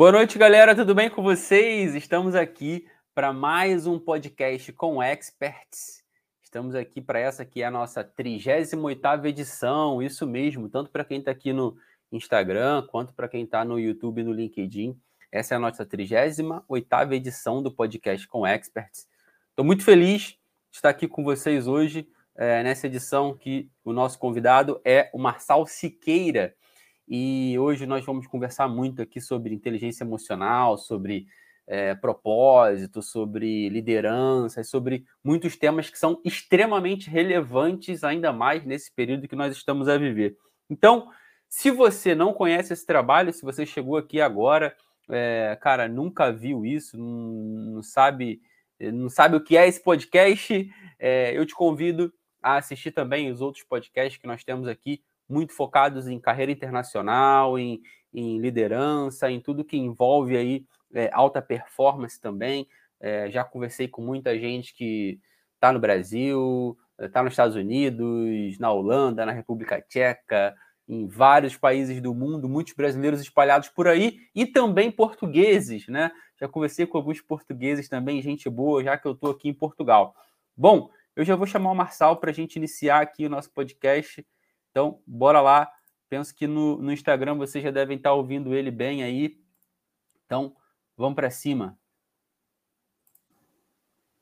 Boa noite, galera. Tudo bem com vocês? Estamos aqui para mais um podcast com experts. Estamos aqui para essa que é a nossa 38ª edição, isso mesmo, tanto para quem está aqui no Instagram, quanto para quem está no YouTube e no LinkedIn. Essa é a nossa 38ª edição do podcast com experts. Estou muito feliz de estar aqui com vocês hoje, é, nessa edição que o nosso convidado é o Marçal Siqueira, e hoje nós vamos conversar muito aqui sobre inteligência emocional, sobre é, propósito, sobre liderança, sobre muitos temas que são extremamente relevantes, ainda mais nesse período que nós estamos a viver. Então, se você não conhece esse trabalho, se você chegou aqui agora, é, cara, nunca viu isso, não, sabe, não sabe o que é esse podcast, é, eu te convido a assistir também os outros podcasts que nós temos aqui muito focados em carreira internacional, em, em liderança, em tudo que envolve aí é, alta performance também. É, já conversei com muita gente que está no Brasil, está nos Estados Unidos, na Holanda, na República Tcheca, em vários países do mundo, muitos brasileiros espalhados por aí e também portugueses, né? Já conversei com alguns portugueses também, gente boa, já que eu estou aqui em Portugal. Bom, eu já vou chamar o Marçal para a gente iniciar aqui o nosso podcast. Então, bora lá. Penso que no, no Instagram vocês já devem estar ouvindo ele bem aí. Então, vamos para cima.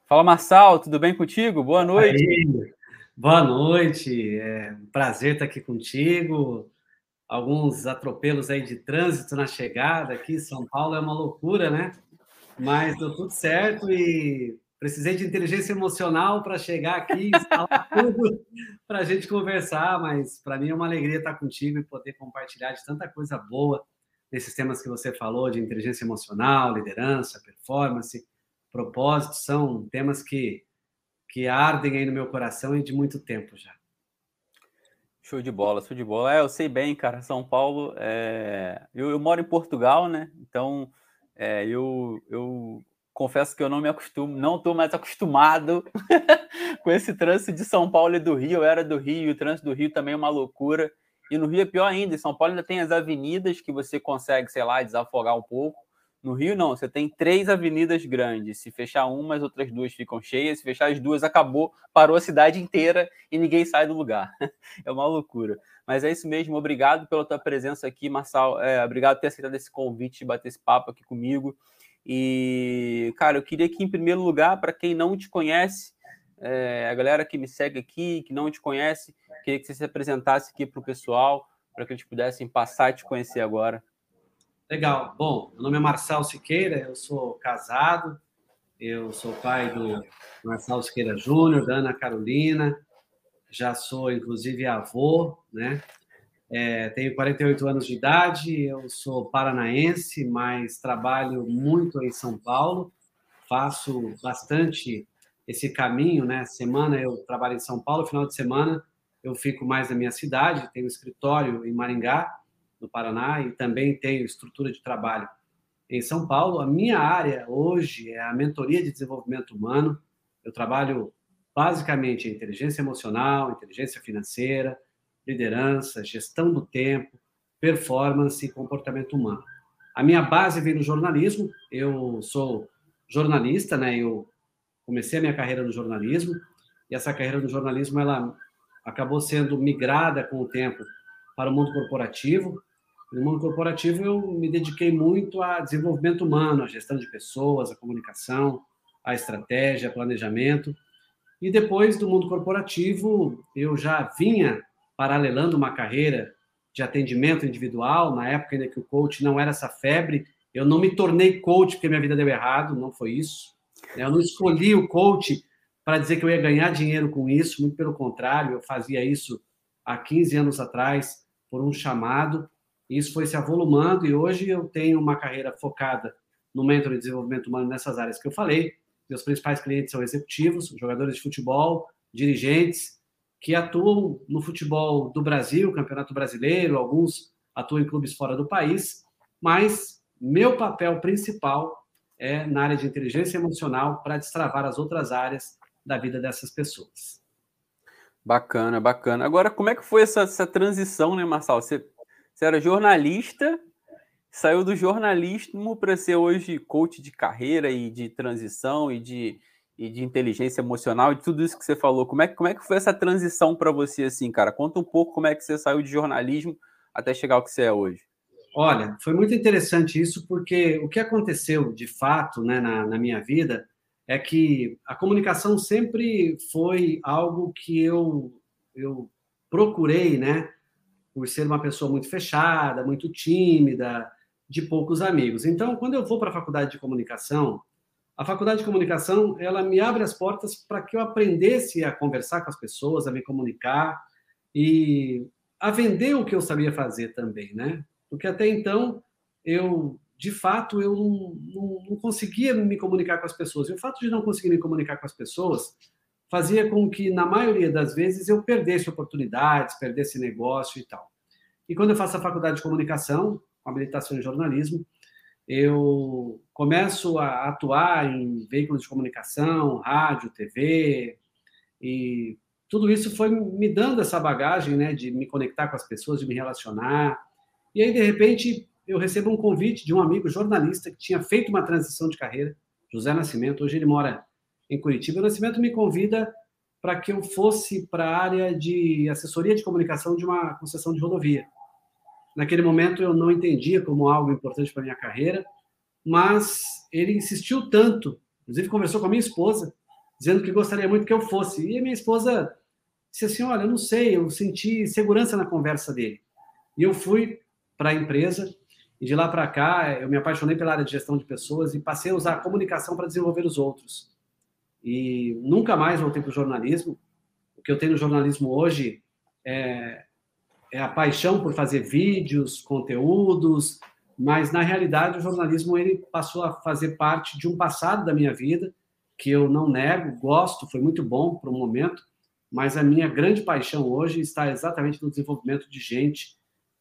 Fala, Marçal, tudo bem contigo? Boa noite. Aí, boa noite, é um prazer estar aqui contigo. Alguns atropelos aí de trânsito na chegada aqui, São Paulo é uma loucura, né? Mas deu tudo certo e Precisei de inteligência emocional para chegar aqui falar tudo para a gente conversar, mas para mim é uma alegria estar contigo e poder compartilhar de tanta coisa boa nesses temas que você falou de inteligência emocional, liderança, performance, propósito, são temas que, que ardem aí no meu coração e de muito tempo já. Show de bola, show de bola. É, eu sei bem, cara, São Paulo, é... eu, eu moro em Portugal, né? Então, é, eu, eu confesso que eu não me acostumo, não estou mais acostumado com esse trânsito de São Paulo e do Rio. Eu era do Rio, o trânsito do Rio também é uma loucura. E no Rio é pior ainda. Em São Paulo ainda tem as avenidas que você consegue, sei lá, desafogar um pouco. No Rio, não. Você tem três avenidas grandes. Se fechar uma, as outras duas ficam cheias. Se fechar as duas, acabou. Parou a cidade inteira e ninguém sai do lugar. é uma loucura. Mas é isso mesmo. Obrigado pela tua presença aqui, Marçal. É, obrigado por ter aceitado esse convite, bater esse papo aqui comigo. E, cara, eu queria que, em primeiro lugar, para quem não te conhece, é, a galera que me segue aqui, que não te conhece, queria que você se apresentasse aqui para o pessoal, para que eles pudessem passar e te conhecer agora. Legal. Bom, meu nome é Marcelo Siqueira, eu sou casado, eu sou pai do Marcelo Siqueira Júnior, da Ana Carolina, já sou, inclusive, avô, né? É, tenho 48 anos de idade, eu sou paranaense, mas trabalho muito em São Paulo, faço bastante esse caminho, né? Semana eu trabalho em São Paulo, final de semana eu fico mais na minha cidade, tenho escritório em Maringá, no Paraná, e também tenho estrutura de trabalho em São Paulo. A minha área hoje é a mentoria de desenvolvimento humano. Eu trabalho basicamente em inteligência emocional, inteligência financeira, liderança, gestão do tempo, performance e comportamento humano. A minha base vem no jornalismo, eu sou jornalista, né? Eu comecei a minha carreira no jornalismo e essa carreira no jornalismo ela acabou sendo migrada com o tempo para o mundo corporativo. No mundo corporativo eu me dediquei muito a desenvolvimento humano, a gestão de pessoas, a comunicação, a estratégia, planejamento. E depois do mundo corporativo, eu já vinha paralelando uma carreira de atendimento individual, na época ainda que o coach não era essa febre. Eu não me tornei coach porque minha vida deu errado, não foi isso. Eu não escolhi o coach para dizer que eu ia ganhar dinheiro com isso, muito pelo contrário, eu fazia isso há 15 anos atrás por um chamado, e isso foi se avolumando, e hoje eu tenho uma carreira focada no mentor de desenvolvimento humano nessas áreas que eu falei. Meus principais clientes são executivos, jogadores de futebol, dirigentes, que atuam no futebol do Brasil, Campeonato Brasileiro, alguns atuam em clubes fora do país, mas meu papel principal é na área de inteligência emocional para destravar as outras áreas da vida dessas pessoas. Bacana, bacana. Agora, como é que foi essa, essa transição, né, Marçal? Você, você era jornalista, saiu do jornalismo para ser hoje coach de carreira e de transição e de, e de inteligência emocional e tudo isso que você falou. Como é, como é que foi essa transição para você, assim, cara? Conta um pouco como é que você saiu de jornalismo até chegar ao que você é hoje. Olha, foi muito interessante isso, porque o que aconteceu de fato né, na, na minha vida é que a comunicação sempre foi algo que eu, eu procurei, né? Por ser uma pessoa muito fechada, muito tímida, de poucos amigos. Então, quando eu vou para a faculdade de comunicação, a faculdade de comunicação ela me abre as portas para que eu aprendesse a conversar com as pessoas, a me comunicar e a vender o que eu sabia fazer também, né? Porque até então eu, de fato, eu não, não, não conseguia me comunicar com as pessoas. E o fato de não conseguir me comunicar com as pessoas fazia com que, na maioria das vezes, eu perdesse oportunidades, perdesse negócio e tal. E quando eu faço a faculdade de comunicação, com habilitação em jornalismo, eu começo a atuar em veículos de comunicação, rádio, TV, e tudo isso foi me dando essa bagagem, né, de me conectar com as pessoas, de me relacionar. E aí, de repente, eu recebo um convite de um amigo jornalista que tinha feito uma transição de carreira, José Nascimento. Hoje ele mora em Curitiba. O Nascimento me convida para que eu fosse para a área de assessoria de comunicação de uma concessão de rodovia. Naquele momento eu não entendia como algo importante para minha carreira, mas ele insistiu tanto, inclusive conversou com a minha esposa, dizendo que gostaria muito que eu fosse. E a minha esposa disse assim: Olha, eu não sei, eu senti segurança na conversa dele. E eu fui para a empresa, e de lá para cá eu me apaixonei pela área de gestão de pessoas e passei a usar a comunicação para desenvolver os outros. E nunca mais voltei para o jornalismo. O que eu tenho no jornalismo hoje é é a paixão por fazer vídeos, conteúdos, mas na realidade o jornalismo ele passou a fazer parte de um passado da minha vida que eu não nego, gosto, foi muito bom para o momento, mas a minha grande paixão hoje está exatamente no desenvolvimento de gente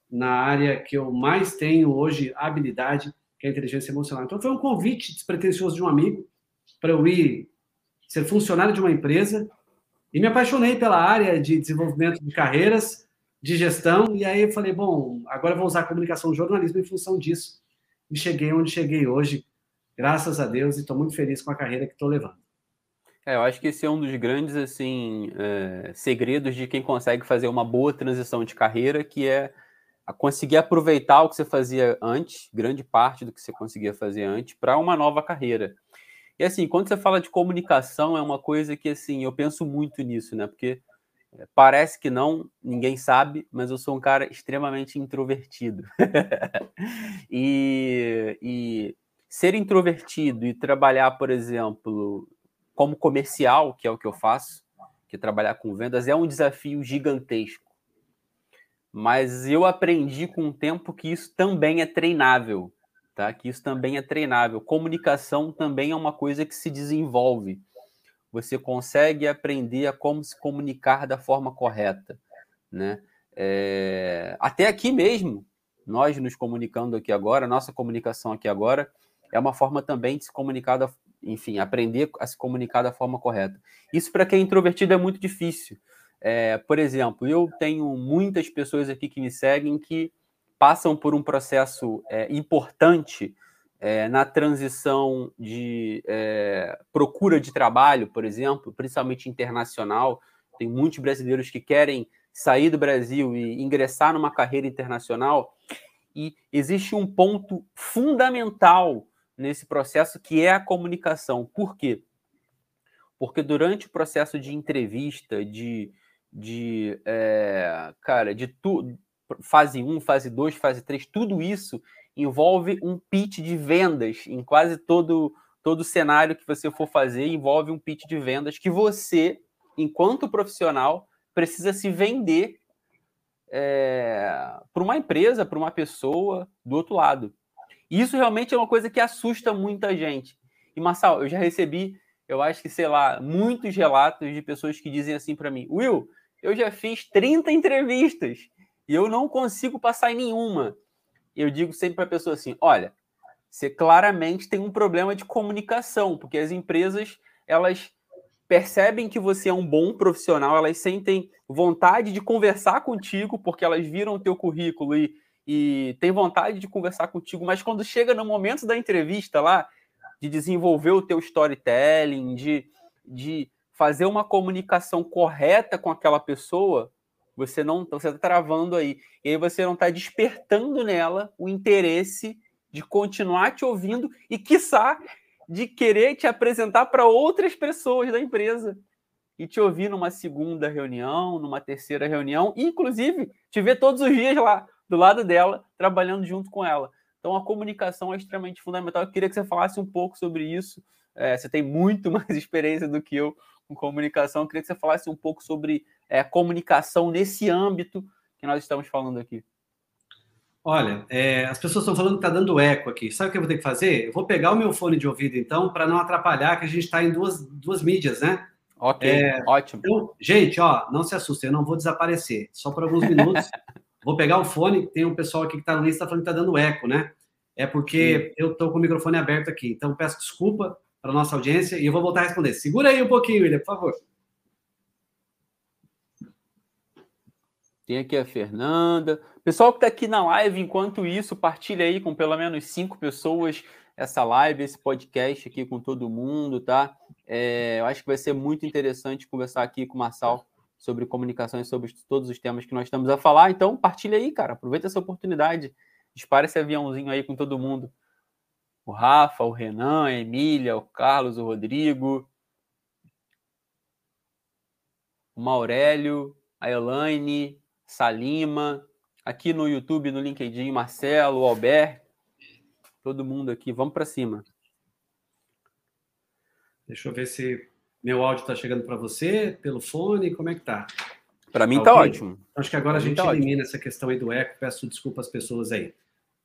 na área que eu mais tenho hoje habilidade, que é a inteligência emocional. Então foi um convite despretensioso de um amigo para eu ir ser funcionário de uma empresa e me apaixonei pela área de desenvolvimento de carreiras de gestão, e aí eu falei, bom, agora vou usar comunicação jornalismo em função disso. E cheguei onde cheguei hoje, graças a Deus, e estou muito feliz com a carreira que estou levando. É, eu acho que esse é um dos grandes assim é, segredos de quem consegue fazer uma boa transição de carreira, que é conseguir aproveitar o que você fazia antes, grande parte do que você conseguia fazer antes, para uma nova carreira. E assim, quando você fala de comunicação, é uma coisa que assim eu penso muito nisso, né? Porque Parece que não, ninguém sabe, mas eu sou um cara extremamente introvertido. e, e, ser introvertido e trabalhar, por exemplo, como comercial, que é o que eu faço, que é trabalhar com vendas, é um desafio gigantesco. Mas eu aprendi com o tempo que isso também é treinável, tá? Que isso também é treinável. Comunicação também é uma coisa que se desenvolve você consegue aprender a como se comunicar da forma correta, né? É, até aqui mesmo, nós nos comunicando aqui agora, nossa comunicação aqui agora é uma forma também de se comunicar, da, enfim, aprender a se comunicar da forma correta. Isso para quem é introvertido é muito difícil. É, por exemplo, eu tenho muitas pessoas aqui que me seguem que passam por um processo é, importante é, na transição de é, procura de trabalho, por exemplo, principalmente internacional, tem muitos brasileiros que querem sair do Brasil e ingressar numa carreira internacional, e existe um ponto fundamental nesse processo que é a comunicação. Por quê? Porque durante o processo de entrevista, de, de é, cara, de fase 1, fase 2, fase 3, tudo isso envolve um pitch de vendas em quase todo todo cenário que você for fazer envolve um pitch de vendas que você, enquanto profissional, precisa se vender é, para uma empresa, para uma pessoa do outro lado. E isso realmente é uma coisa que assusta muita gente. E Marçal, eu já recebi, eu acho que, sei lá, muitos relatos de pessoas que dizem assim para mim: Will, eu já fiz 30 entrevistas e eu não consigo passar em nenhuma eu digo sempre para a pessoa assim: olha, você claramente tem um problema de comunicação, porque as empresas elas percebem que você é um bom profissional, elas sentem vontade de conversar contigo, porque elas viram o teu currículo e, e tem vontade de conversar contigo, mas quando chega no momento da entrevista lá, de desenvolver o teu storytelling, de, de fazer uma comunicação correta com aquela pessoa, você não você está travando aí. E aí você não está despertando nela o interesse de continuar te ouvindo e, quiçá, de querer te apresentar para outras pessoas da empresa e te ouvir numa segunda reunião, numa terceira reunião, e, inclusive te ver todos os dias lá do lado dela, trabalhando junto com ela. Então a comunicação é extremamente fundamental. Eu queria que você falasse um pouco sobre isso. É, você tem muito mais experiência do que eu com comunicação. Eu queria que você falasse um pouco sobre é, comunicação nesse âmbito que nós estamos falando aqui. Olha, é, as pessoas estão falando que está dando eco aqui. Sabe o que eu vou ter que fazer? Eu vou pegar o meu fone de ouvido, então, para não atrapalhar, que a gente está em duas, duas mídias, né? Ok, é, ótimo. Então, gente, ó, não se assustem, eu não vou desaparecer. Só por alguns minutos. vou pegar o fone. Tem um pessoal aqui que está no lista falando que está dando eco, né? É porque Sim. eu estou com o microfone aberto aqui. Então, peço desculpa para nossa audiência e eu vou voltar a responder. Segura aí um pouquinho, William, por favor. Tem aqui a Fernanda. Pessoal que está aqui na live, enquanto isso, partilha aí com pelo menos cinco pessoas essa live, esse podcast aqui com todo mundo, tá? É, eu acho que vai ser muito interessante conversar aqui com o Marçal sobre comunicação e sobre todos os temas que nós estamos a falar. Então, partilha aí, cara. Aproveita essa oportunidade. Dispara esse aviãozinho aí com todo mundo o Rafa, o Renan, a Emília, o Carlos, o Rodrigo, o Maurélio, a Elaine, Salima, aqui no YouTube, no LinkedIn, Marcelo, Albert, todo mundo aqui, vamos para cima. Deixa eu ver se meu áudio está chegando para você pelo fone, como é que tá? Para mim tá, tá ótimo. Acho que agora pra a gente tá elimina ótimo. essa questão aí do eco, peço desculpa às pessoas aí.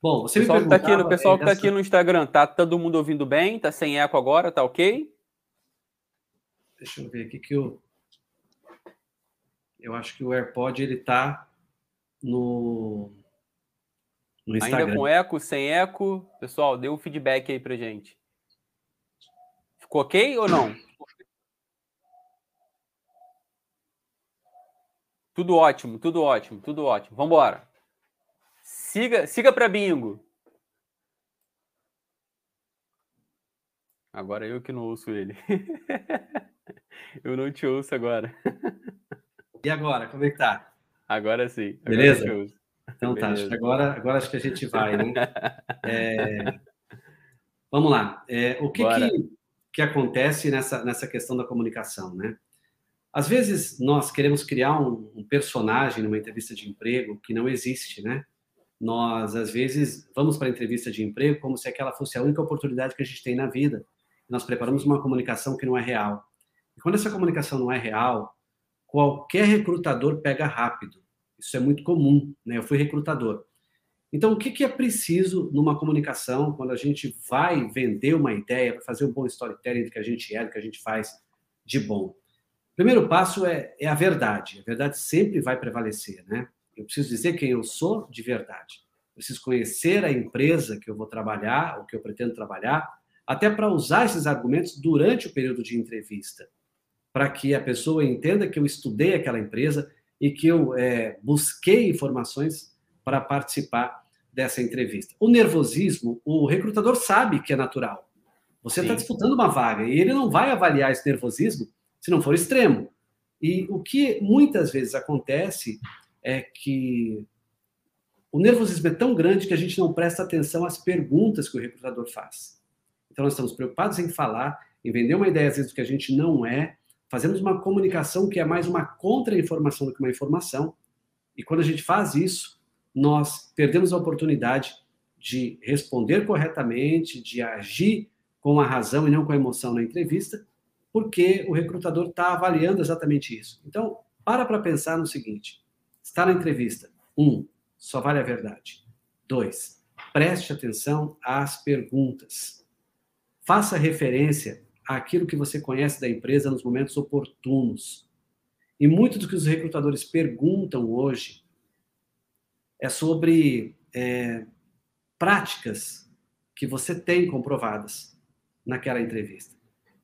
Bom, você pessoal me tá aqui, o pessoal que está aqui no Instagram, tá todo mundo ouvindo bem? Tá sem eco agora? Tá ok? Deixa eu ver aqui que eu... Eu acho que o AirPod, ele tá no... no Instagram. Ainda com eco, sem eco? Pessoal, dê um feedback aí pra gente. Ficou ok ou não? Tudo ótimo, tudo ótimo, tudo ótimo. Vamos embora. Siga, siga para bingo. Agora eu que não ouço ele. eu não te ouço agora. E agora, como é que tá? Agora sim. Agora Beleza? Então tá, Beleza. agora, agora acho que a gente vai, né? É... Vamos lá. É, o que, que, que, acontece nessa, nessa questão da comunicação, né? Às vezes nós queremos criar um, um personagem numa entrevista de emprego que não existe, né? Nós, às vezes, vamos para a entrevista de emprego como se aquela fosse a única oportunidade que a gente tem na vida. Nós preparamos uma comunicação que não é real. E quando essa comunicação não é real, qualquer recrutador pega rápido. Isso é muito comum, né? Eu fui recrutador. Então, o que, é preciso numa comunicação quando a gente vai vender uma ideia, fazer um bom storytelling do que a gente é, do que a gente faz de bom? O primeiro passo é, é a verdade. A verdade sempre vai prevalecer, né? Eu preciso dizer quem eu sou de verdade. Eu preciso conhecer a empresa que eu vou trabalhar, ou que eu pretendo trabalhar, até para usar esses argumentos durante o período de entrevista, para que a pessoa entenda que eu estudei aquela empresa e que eu é, busquei informações para participar dessa entrevista. O nervosismo, o recrutador sabe que é natural. Você está disputando uma vaga e ele não vai avaliar esse nervosismo se não for extremo. E o que muitas vezes acontece é que o nervosismo é tão grande que a gente não presta atenção às perguntas que o recrutador faz. Então, nós estamos preocupados em falar, em vender uma ideia, às vezes, que a gente não é, fazemos uma comunicação que é mais uma contra-informação do que uma informação, e quando a gente faz isso, nós perdemos a oportunidade de responder corretamente, de agir com a razão e não com a emoção na entrevista, porque o recrutador está avaliando exatamente isso. Então, para para pensar no seguinte: Está na entrevista. Um, só vale a verdade. Dois, preste atenção às perguntas. Faça referência àquilo que você conhece da empresa nos momentos oportunos. E muito do que os recrutadores perguntam hoje é sobre é, práticas que você tem comprovadas naquela entrevista.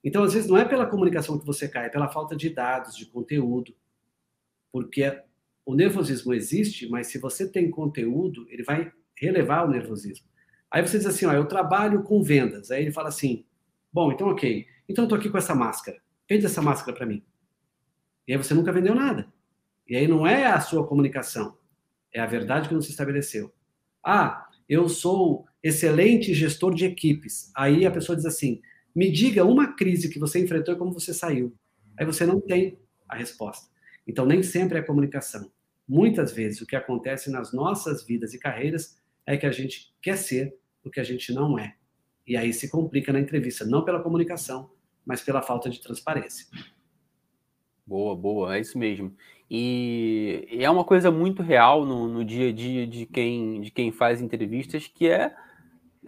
Então, às vezes, não é pela comunicação que você cai, é pela falta de dados, de conteúdo. Porque o nervosismo existe, mas se você tem conteúdo, ele vai relevar o nervosismo. Aí você diz assim, ó, eu trabalho com vendas. Aí ele fala assim, bom, então ok, então eu tô aqui com essa máscara. Vende essa máscara para mim. E aí você nunca vendeu nada. E aí não é a sua comunicação, é a verdade que não se estabeleceu. Ah, eu sou excelente gestor de equipes. Aí a pessoa diz assim: me diga uma crise que você enfrentou e como você saiu. Aí você não tem a resposta. Então, nem sempre é comunicação. Muitas vezes, o que acontece nas nossas vidas e carreiras é que a gente quer ser o que a gente não é. E aí se complica na entrevista, não pela comunicação, mas pela falta de transparência. Boa, boa, é isso mesmo. E é uma coisa muito real no, no dia a dia de quem, de quem faz entrevistas, que é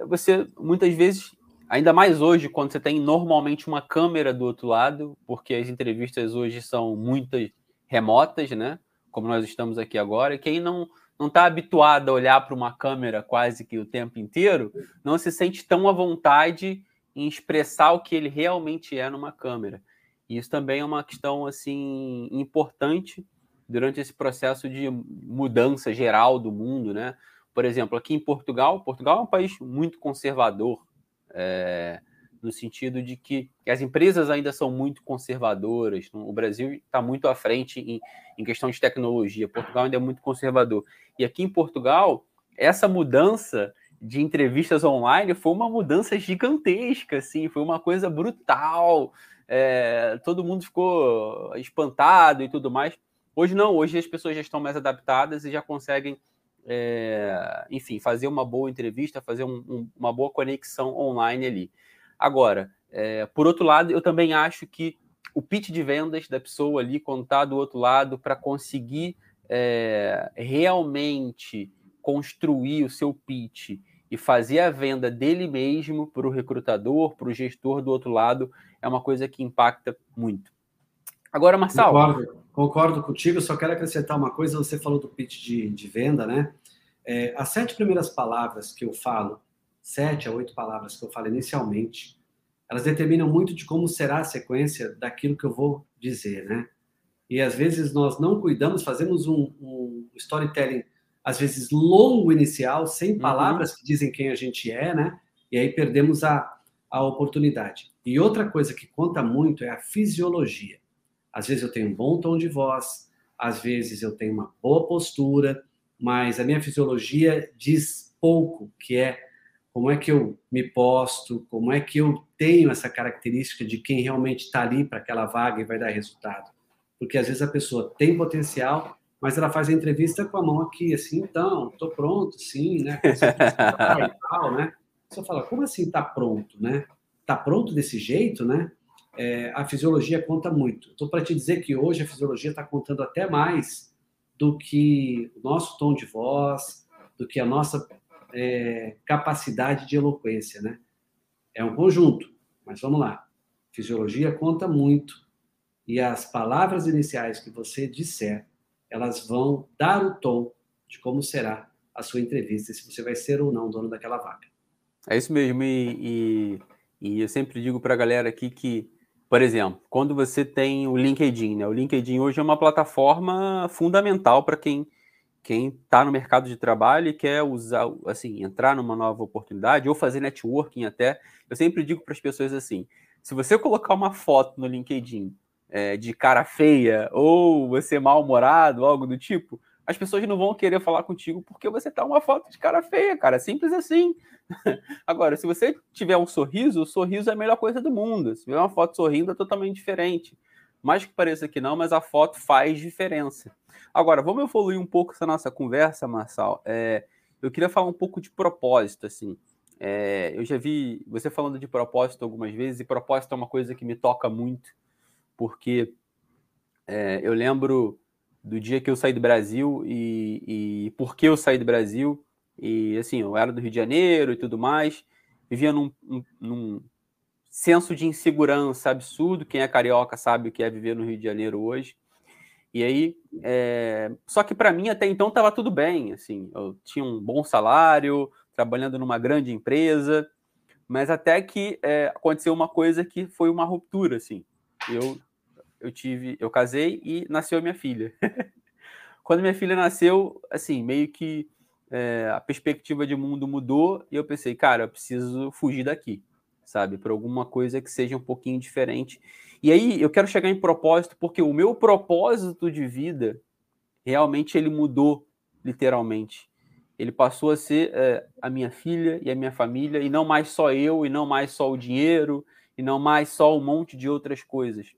você muitas vezes, ainda mais hoje, quando você tem normalmente uma câmera do outro lado, porque as entrevistas hoje são muitas remotas, né? Como nós estamos aqui agora, quem não não está habituado a olhar para uma câmera quase que o tempo inteiro, não se sente tão à vontade em expressar o que ele realmente é numa câmera. E isso também é uma questão assim importante durante esse processo de mudança geral do mundo, né? Por exemplo, aqui em Portugal, Portugal é um país muito conservador, é, no sentido de que as empresas ainda são muito conservadoras. O Brasil está muito à frente em, em questão de tecnologia. Portugal ainda é muito conservador. E aqui em Portugal, essa mudança de entrevistas online foi uma mudança gigantesca, assim, foi uma coisa brutal é, todo mundo ficou espantado e tudo mais. Hoje não, hoje as pessoas já estão mais adaptadas e já conseguem, é, enfim, fazer uma boa entrevista, fazer um, um, uma boa conexão online ali. Agora, é, por outro lado, eu também acho que o pitch de vendas da pessoa ali, quando está do outro lado, para conseguir é, realmente construir o seu pitch e fazer a venda dele mesmo para o recrutador, para o gestor do outro lado, é uma coisa que impacta muito. Agora, Marcelo. Concordo, concordo contigo, só quero acrescentar uma coisa. Você falou do pitch de, de venda, né? É, as sete primeiras palavras que eu falo, sete a oito palavras que eu falo inicialmente, elas determinam muito de como será a sequência daquilo que eu vou dizer, né? E às vezes nós não cuidamos, fazemos um, um storytelling às vezes longo inicial, sem uhum. palavras uhum. que dizem quem a gente é, né? E aí perdemos a, a oportunidade. E outra coisa que conta muito é a fisiologia. Às vezes eu tenho um bom tom de voz, às vezes eu tenho uma boa postura, mas a minha fisiologia diz pouco, que é como é que eu me posto, como é que eu tenho essa característica de quem realmente está ali para aquela vaga e vai dar resultado. Porque às vezes a pessoa tem potencial, mas ela faz a entrevista com a mão aqui, assim, então, estou pronto, sim, né? e tal, né? Você fala, como assim está pronto, né? Está pronto desse jeito, né? É, a fisiologia conta muito. Estou para te dizer que hoje a fisiologia está contando até mais do que o nosso tom de voz, do que a nossa é, capacidade de eloquência, né? É um conjunto, mas vamos lá. Fisiologia conta muito e as palavras iniciais que você disser elas vão dar o tom de como será a sua entrevista, se você vai ser ou não dono daquela vaga. É isso mesmo, e, e, e eu sempre digo para a galera aqui que, por exemplo, quando você tem o LinkedIn, né? O LinkedIn hoje é uma plataforma fundamental para quem quem está no mercado de trabalho e quer usar, assim, entrar numa nova oportunidade ou fazer networking até. Eu sempre digo para as pessoas assim: se você colocar uma foto no LinkedIn é, de cara feia ou você mal-humorado, algo do tipo, as pessoas não vão querer falar contigo porque você tá uma foto de cara feia, cara. Simples assim. Agora, se você tiver um sorriso, o sorriso é a melhor coisa do mundo. Se tiver uma foto sorrindo, é totalmente diferente. Mais que pareça que não, mas a foto faz diferença. Agora, vamos evoluir um pouco essa nossa conversa, Marçal. É, eu queria falar um pouco de propósito, assim. É, eu já vi você falando de propósito algumas vezes, e propósito é uma coisa que me toca muito porque é, eu lembro do dia que eu saí do Brasil e, e por que eu saí do Brasil. E assim, eu era do Rio de Janeiro e tudo mais, vivia num, num, num senso de insegurança absurdo. Quem é carioca sabe o que é viver no Rio de Janeiro hoje. E aí, é... só que para mim até então estava tudo bem, assim, eu tinha um bom salário, trabalhando numa grande empresa, mas até que é, aconteceu uma coisa que foi uma ruptura, assim. Eu eu tive, eu casei e nasceu minha filha. quando minha filha nasceu, assim, meio que é, a perspectiva de mundo mudou e eu pensei, cara, eu preciso fugir daqui, sabe? Para alguma coisa que seja um pouquinho diferente. E aí eu quero chegar em propósito, porque o meu propósito de vida realmente ele mudou, literalmente. Ele passou a ser é, a minha filha e a minha família, e não mais só eu, e não mais só o dinheiro, e não mais só um monte de outras coisas.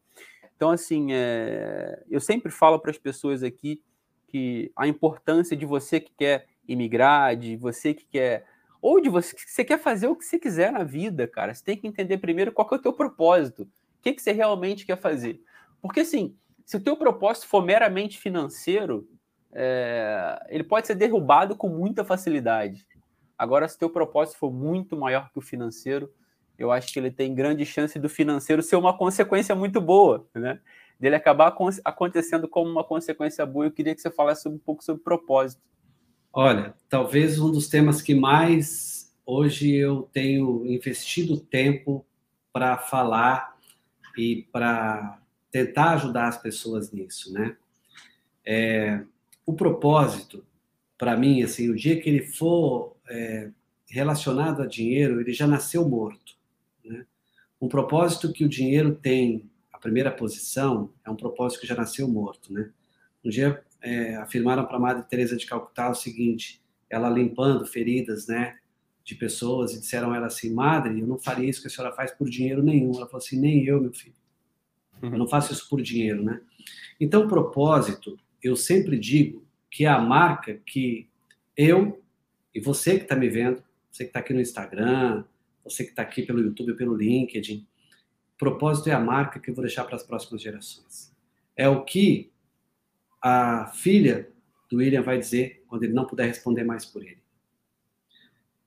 Então, assim, é, eu sempre falo para as pessoas aqui que a importância de você que quer imigrar, de você que quer. Ou de você você quer fazer o que você quiser na vida, cara. Você tem que entender primeiro qual é o teu propósito. O que, que você realmente quer fazer. Porque, assim, se o teu propósito for meramente financeiro, é, ele pode ser derrubado com muita facilidade. Agora, se o teu propósito for muito maior que o financeiro, eu acho que ele tem grande chance do financeiro ser uma consequência muito boa, né? Dele acabar acontecendo como uma consequência boa. Eu queria que você falasse um pouco sobre propósito. Olha, talvez um dos temas que mais hoje eu tenho investido tempo para falar e para tentar ajudar as pessoas nisso, né? É, o propósito, para mim, assim, o dia que ele for é, relacionado a dinheiro, ele já nasceu morto. Né? Um propósito que o dinheiro tem a primeira posição é um propósito que já nasceu morto, né? Um dia é, afirmaram para Madre Teresa de Calcutá o seguinte: ela limpando feridas, né, de pessoas e disseram a ela assim, Madre, eu não faria isso que a senhora faz por dinheiro nenhum. Ela falou assim, nem eu, meu filho. Eu não faço isso por dinheiro, né? Então, propósito, eu sempre digo que é a marca que eu e você que está me vendo, você que está aqui no Instagram, você que está aqui pelo YouTube, pelo LinkedIn, propósito é a marca que eu vou deixar para as próximas gerações. É o que a filha do William vai dizer quando ele não puder responder mais por ele.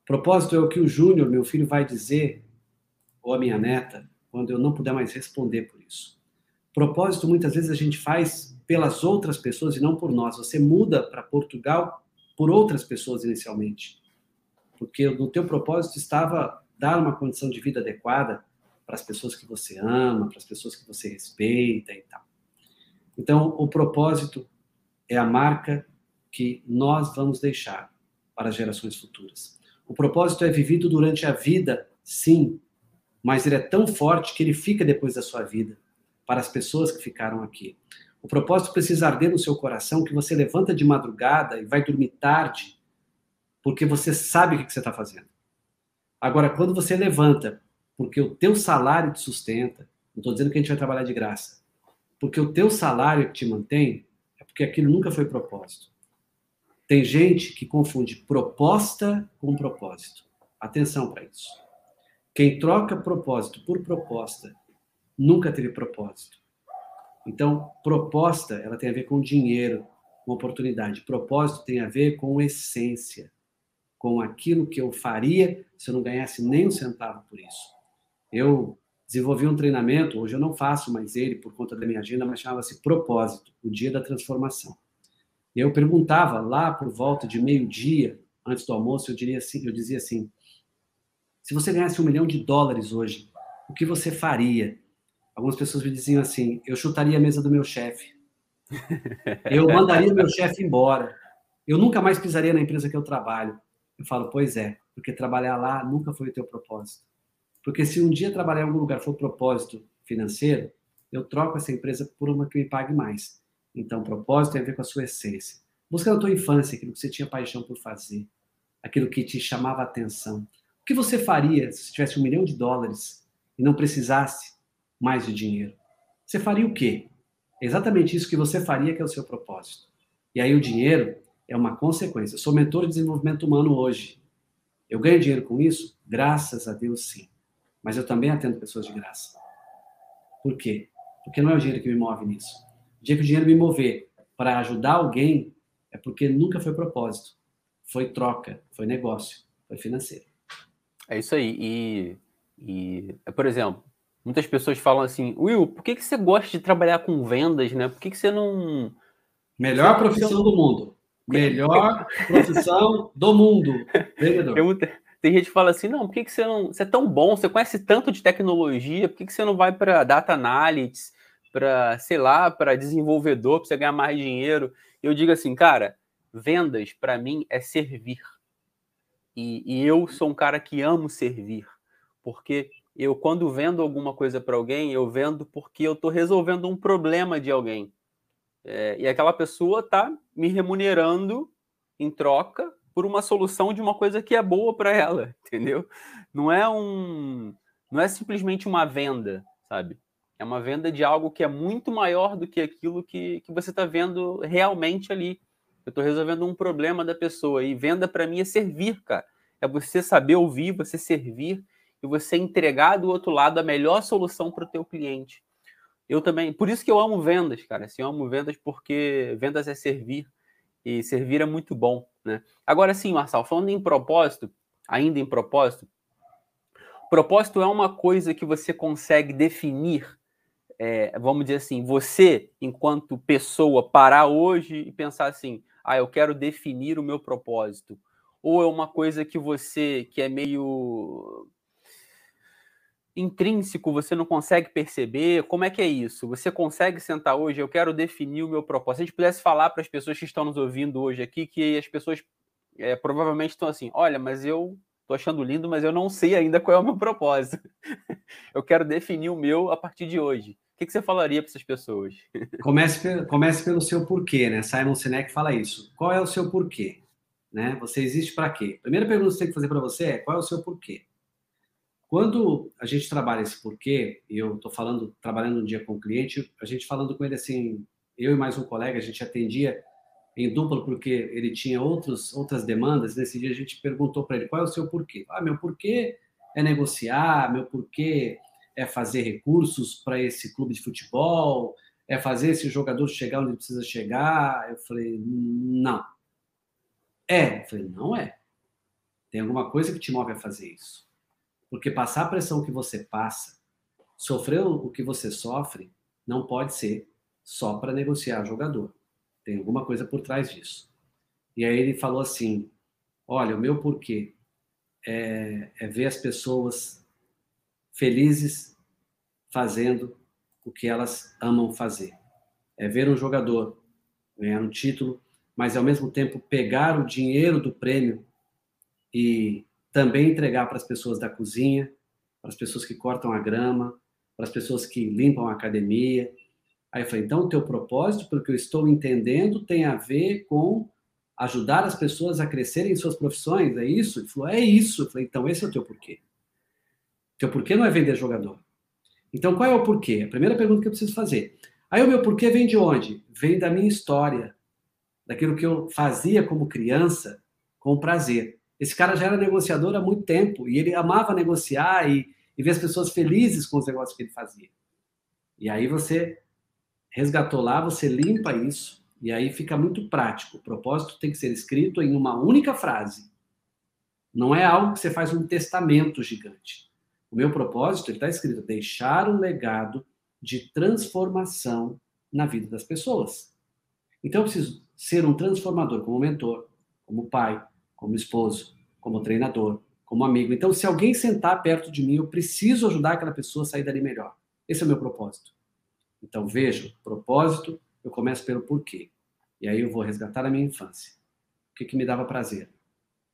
Propósito é o que o Júnior, meu filho, vai dizer, ou a minha neta, quando eu não puder mais responder por isso. Propósito, muitas vezes, a gente faz pelas outras pessoas e não por nós. Você muda para Portugal por outras pessoas inicialmente. Porque no teu propósito estava dar uma condição de vida adequada para as pessoas que você ama, para as pessoas que você respeita e tal. Então, o propósito é a marca que nós vamos deixar para as gerações futuras. O propósito é vivido durante a vida, sim, mas ele é tão forte que ele fica depois da sua vida, para as pessoas que ficaram aqui. O propósito precisa arder no seu coração, que você levanta de madrugada e vai dormir tarde, porque você sabe o que você está fazendo. Agora, quando você levanta, porque o teu salário te sustenta, não estou dizendo que a gente vai trabalhar de graça, porque o teu salário que te mantém, é porque aquilo nunca foi propósito. Tem gente que confunde proposta com propósito. Atenção para isso. Quem troca propósito por proposta nunca teve propósito. Então, proposta, ela tem a ver com dinheiro, com oportunidade. Propósito tem a ver com essência, com aquilo que eu faria se eu não ganhasse nem um centavo por isso. Eu desenvolvi um treinamento, hoje eu não faço mais ele por conta da minha agenda, mas chamava-se Propósito, o Dia da Transformação. E eu perguntava lá por volta de meio-dia, antes do almoço, eu, diria assim, eu dizia assim: se você ganhasse um milhão de dólares hoje, o que você faria? Algumas pessoas me diziam assim: eu chutaria a mesa do meu chefe. Eu mandaria meu chefe embora. Eu nunca mais pisaria na empresa que eu trabalho. Eu falo, pois é, porque trabalhar lá nunca foi o teu propósito. Porque se um dia trabalhar em algum lugar for propósito financeiro, eu troco essa empresa por uma que me pague mais. Então, propósito tem a ver com a sua essência. Busca na tua infância aquilo que você tinha paixão por fazer, aquilo que te chamava a atenção. O que você faria se tivesse um milhão de dólares e não precisasse mais de dinheiro? Você faria o quê? É exatamente isso que você faria que é o seu propósito. E aí o dinheiro é uma consequência. Eu sou mentor de desenvolvimento humano hoje. Eu ganho dinheiro com isso? Graças a Deus, sim mas eu também atendo pessoas de graça. Por quê? Porque não é o dinheiro que me move nisso. O dia que o dinheiro me mover para ajudar alguém é porque nunca foi propósito. Foi troca, foi negócio, foi financeiro. É isso aí. E, e por exemplo, muitas pessoas falam assim, Will, por que, que você gosta de trabalhar com vendas, né? Por que, que você não. Melhor profissão do mundo. Melhor profissão do mundo. Vendedor. Tem gente que fala assim, não, por que, que você não. Você é tão bom, você conhece tanto de tecnologia, por que, que você não vai para data analytics, para, sei lá, para desenvolvedor, para você ganhar mais dinheiro? eu digo assim, cara, vendas para mim é servir. E, e, eu sou um cara que amo servir, porque eu, quando vendo alguma coisa para alguém, eu vendo porque eu estou resolvendo um problema de alguém. É, e aquela pessoa está me remunerando em troca por uma solução de uma coisa que é boa para ela, entendeu? Não é um, não é simplesmente uma venda, sabe? É uma venda de algo que é muito maior do que aquilo que, que você está vendo realmente ali. Eu estou resolvendo um problema da pessoa. E venda para mim é servir, cara. É você saber ouvir, você servir e você entregar do outro lado a melhor solução para o teu cliente. Eu também, por isso que eu amo vendas, cara. Assim, eu amo vendas porque vendas é servir e servir é muito bom, né? Agora sim, Marçal, falando em propósito, ainda em propósito, propósito é uma coisa que você consegue definir é, vamos dizer assim, você, enquanto pessoa, parar hoje e pensar assim: ah, eu quero definir o meu propósito? Ou é uma coisa que você, que é meio intrínseco, você não consegue perceber? Como é que é isso? Você consegue sentar hoje, eu quero definir o meu propósito? Se a gente pudesse falar para as pessoas que estão nos ouvindo hoje aqui, que as pessoas é, provavelmente estão assim: olha, mas eu estou achando lindo, mas eu não sei ainda qual é o meu propósito. eu quero definir o meu a partir de hoje. O que, que você falaria para essas pessoas? Comece, comece pelo seu porquê, né? Simon Sinek fala isso. Qual é o seu porquê? Né? Você existe para quê? Primeira pergunta que você tem que fazer para você é qual é o seu porquê? Quando a gente trabalha esse porquê, eu estou falando, trabalhando um dia com o um cliente, a gente falando com ele assim, eu e mais um colega, a gente atendia em dupla porque ele tinha outros, outras demandas. Nesse dia a gente perguntou para ele qual é o seu porquê. Ah, meu porquê é negociar, meu porquê é fazer recursos para esse clube de futebol, é fazer esse jogador chegar onde precisa chegar. Eu falei, não. É, eu falei, não é. Tem alguma coisa que te move a fazer isso. Porque passar a pressão que você passa, sofrer o que você sofre, não pode ser só para negociar jogador. Tem alguma coisa por trás disso. E aí ele falou assim: olha, o meu porquê é, é ver as pessoas felizes fazendo o que elas amam fazer. É ver um jogador ganhar um título, mas ao mesmo tempo pegar o dinheiro do prêmio e também entregar para as pessoas da cozinha, para as pessoas que cortam a grama, para as pessoas que limpam a academia. Aí eu falei, então o teu propósito, pelo que eu estou entendendo, tem a ver com ajudar as pessoas a crescerem em suas profissões, é isso? Ele falou, é isso. Eu falei, então esse é o teu porquê. Teu porquê não é vender jogador. Então, qual é o porquê? A primeira pergunta que eu preciso fazer. Aí o meu porquê vem de onde? Vem da minha história, daquilo que eu fazia como criança com prazer. Esse cara já era negociador há muito tempo e ele amava negociar e, e ver as pessoas felizes com os negócios que ele fazia. E aí você resgatou lá, você limpa isso e aí fica muito prático. O propósito tem que ser escrito em uma única frase. Não é algo que você faz um testamento gigante. O meu propósito, ele está escrito, deixar um legado de transformação na vida das pessoas. Então, eu preciso ser um transformador como mentor, como pai, como esposo, como treinador, como amigo. Então, se alguém sentar perto de mim, eu preciso ajudar aquela pessoa a sair dali melhor. Esse é o meu propósito. Então, veja, propósito, eu começo pelo porquê. E aí eu vou resgatar a minha infância. O que, que me dava prazer?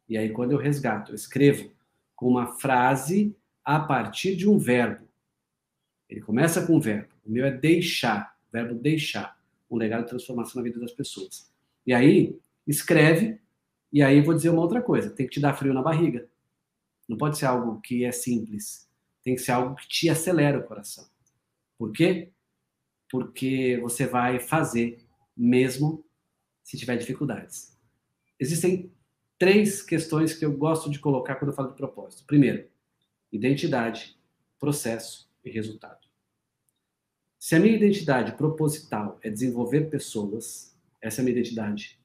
E aí, quando eu resgato, eu escrevo com uma frase a partir de um verbo. Ele começa com um verbo. O meu é deixar, verbo deixar, um legado de transformação na vida das pessoas. E aí, escreve, e aí vou dizer uma outra coisa: tem que te dar frio na barriga. Não pode ser algo que é simples. Tem que ser algo que te acelera o coração. Por quê? Porque você vai fazer mesmo se tiver dificuldades. Existem três questões que eu gosto de colocar quando eu falo de propósito. Primeiro, identidade, processo e resultado. Se a minha identidade proposital é desenvolver pessoas, essa é a minha identidade,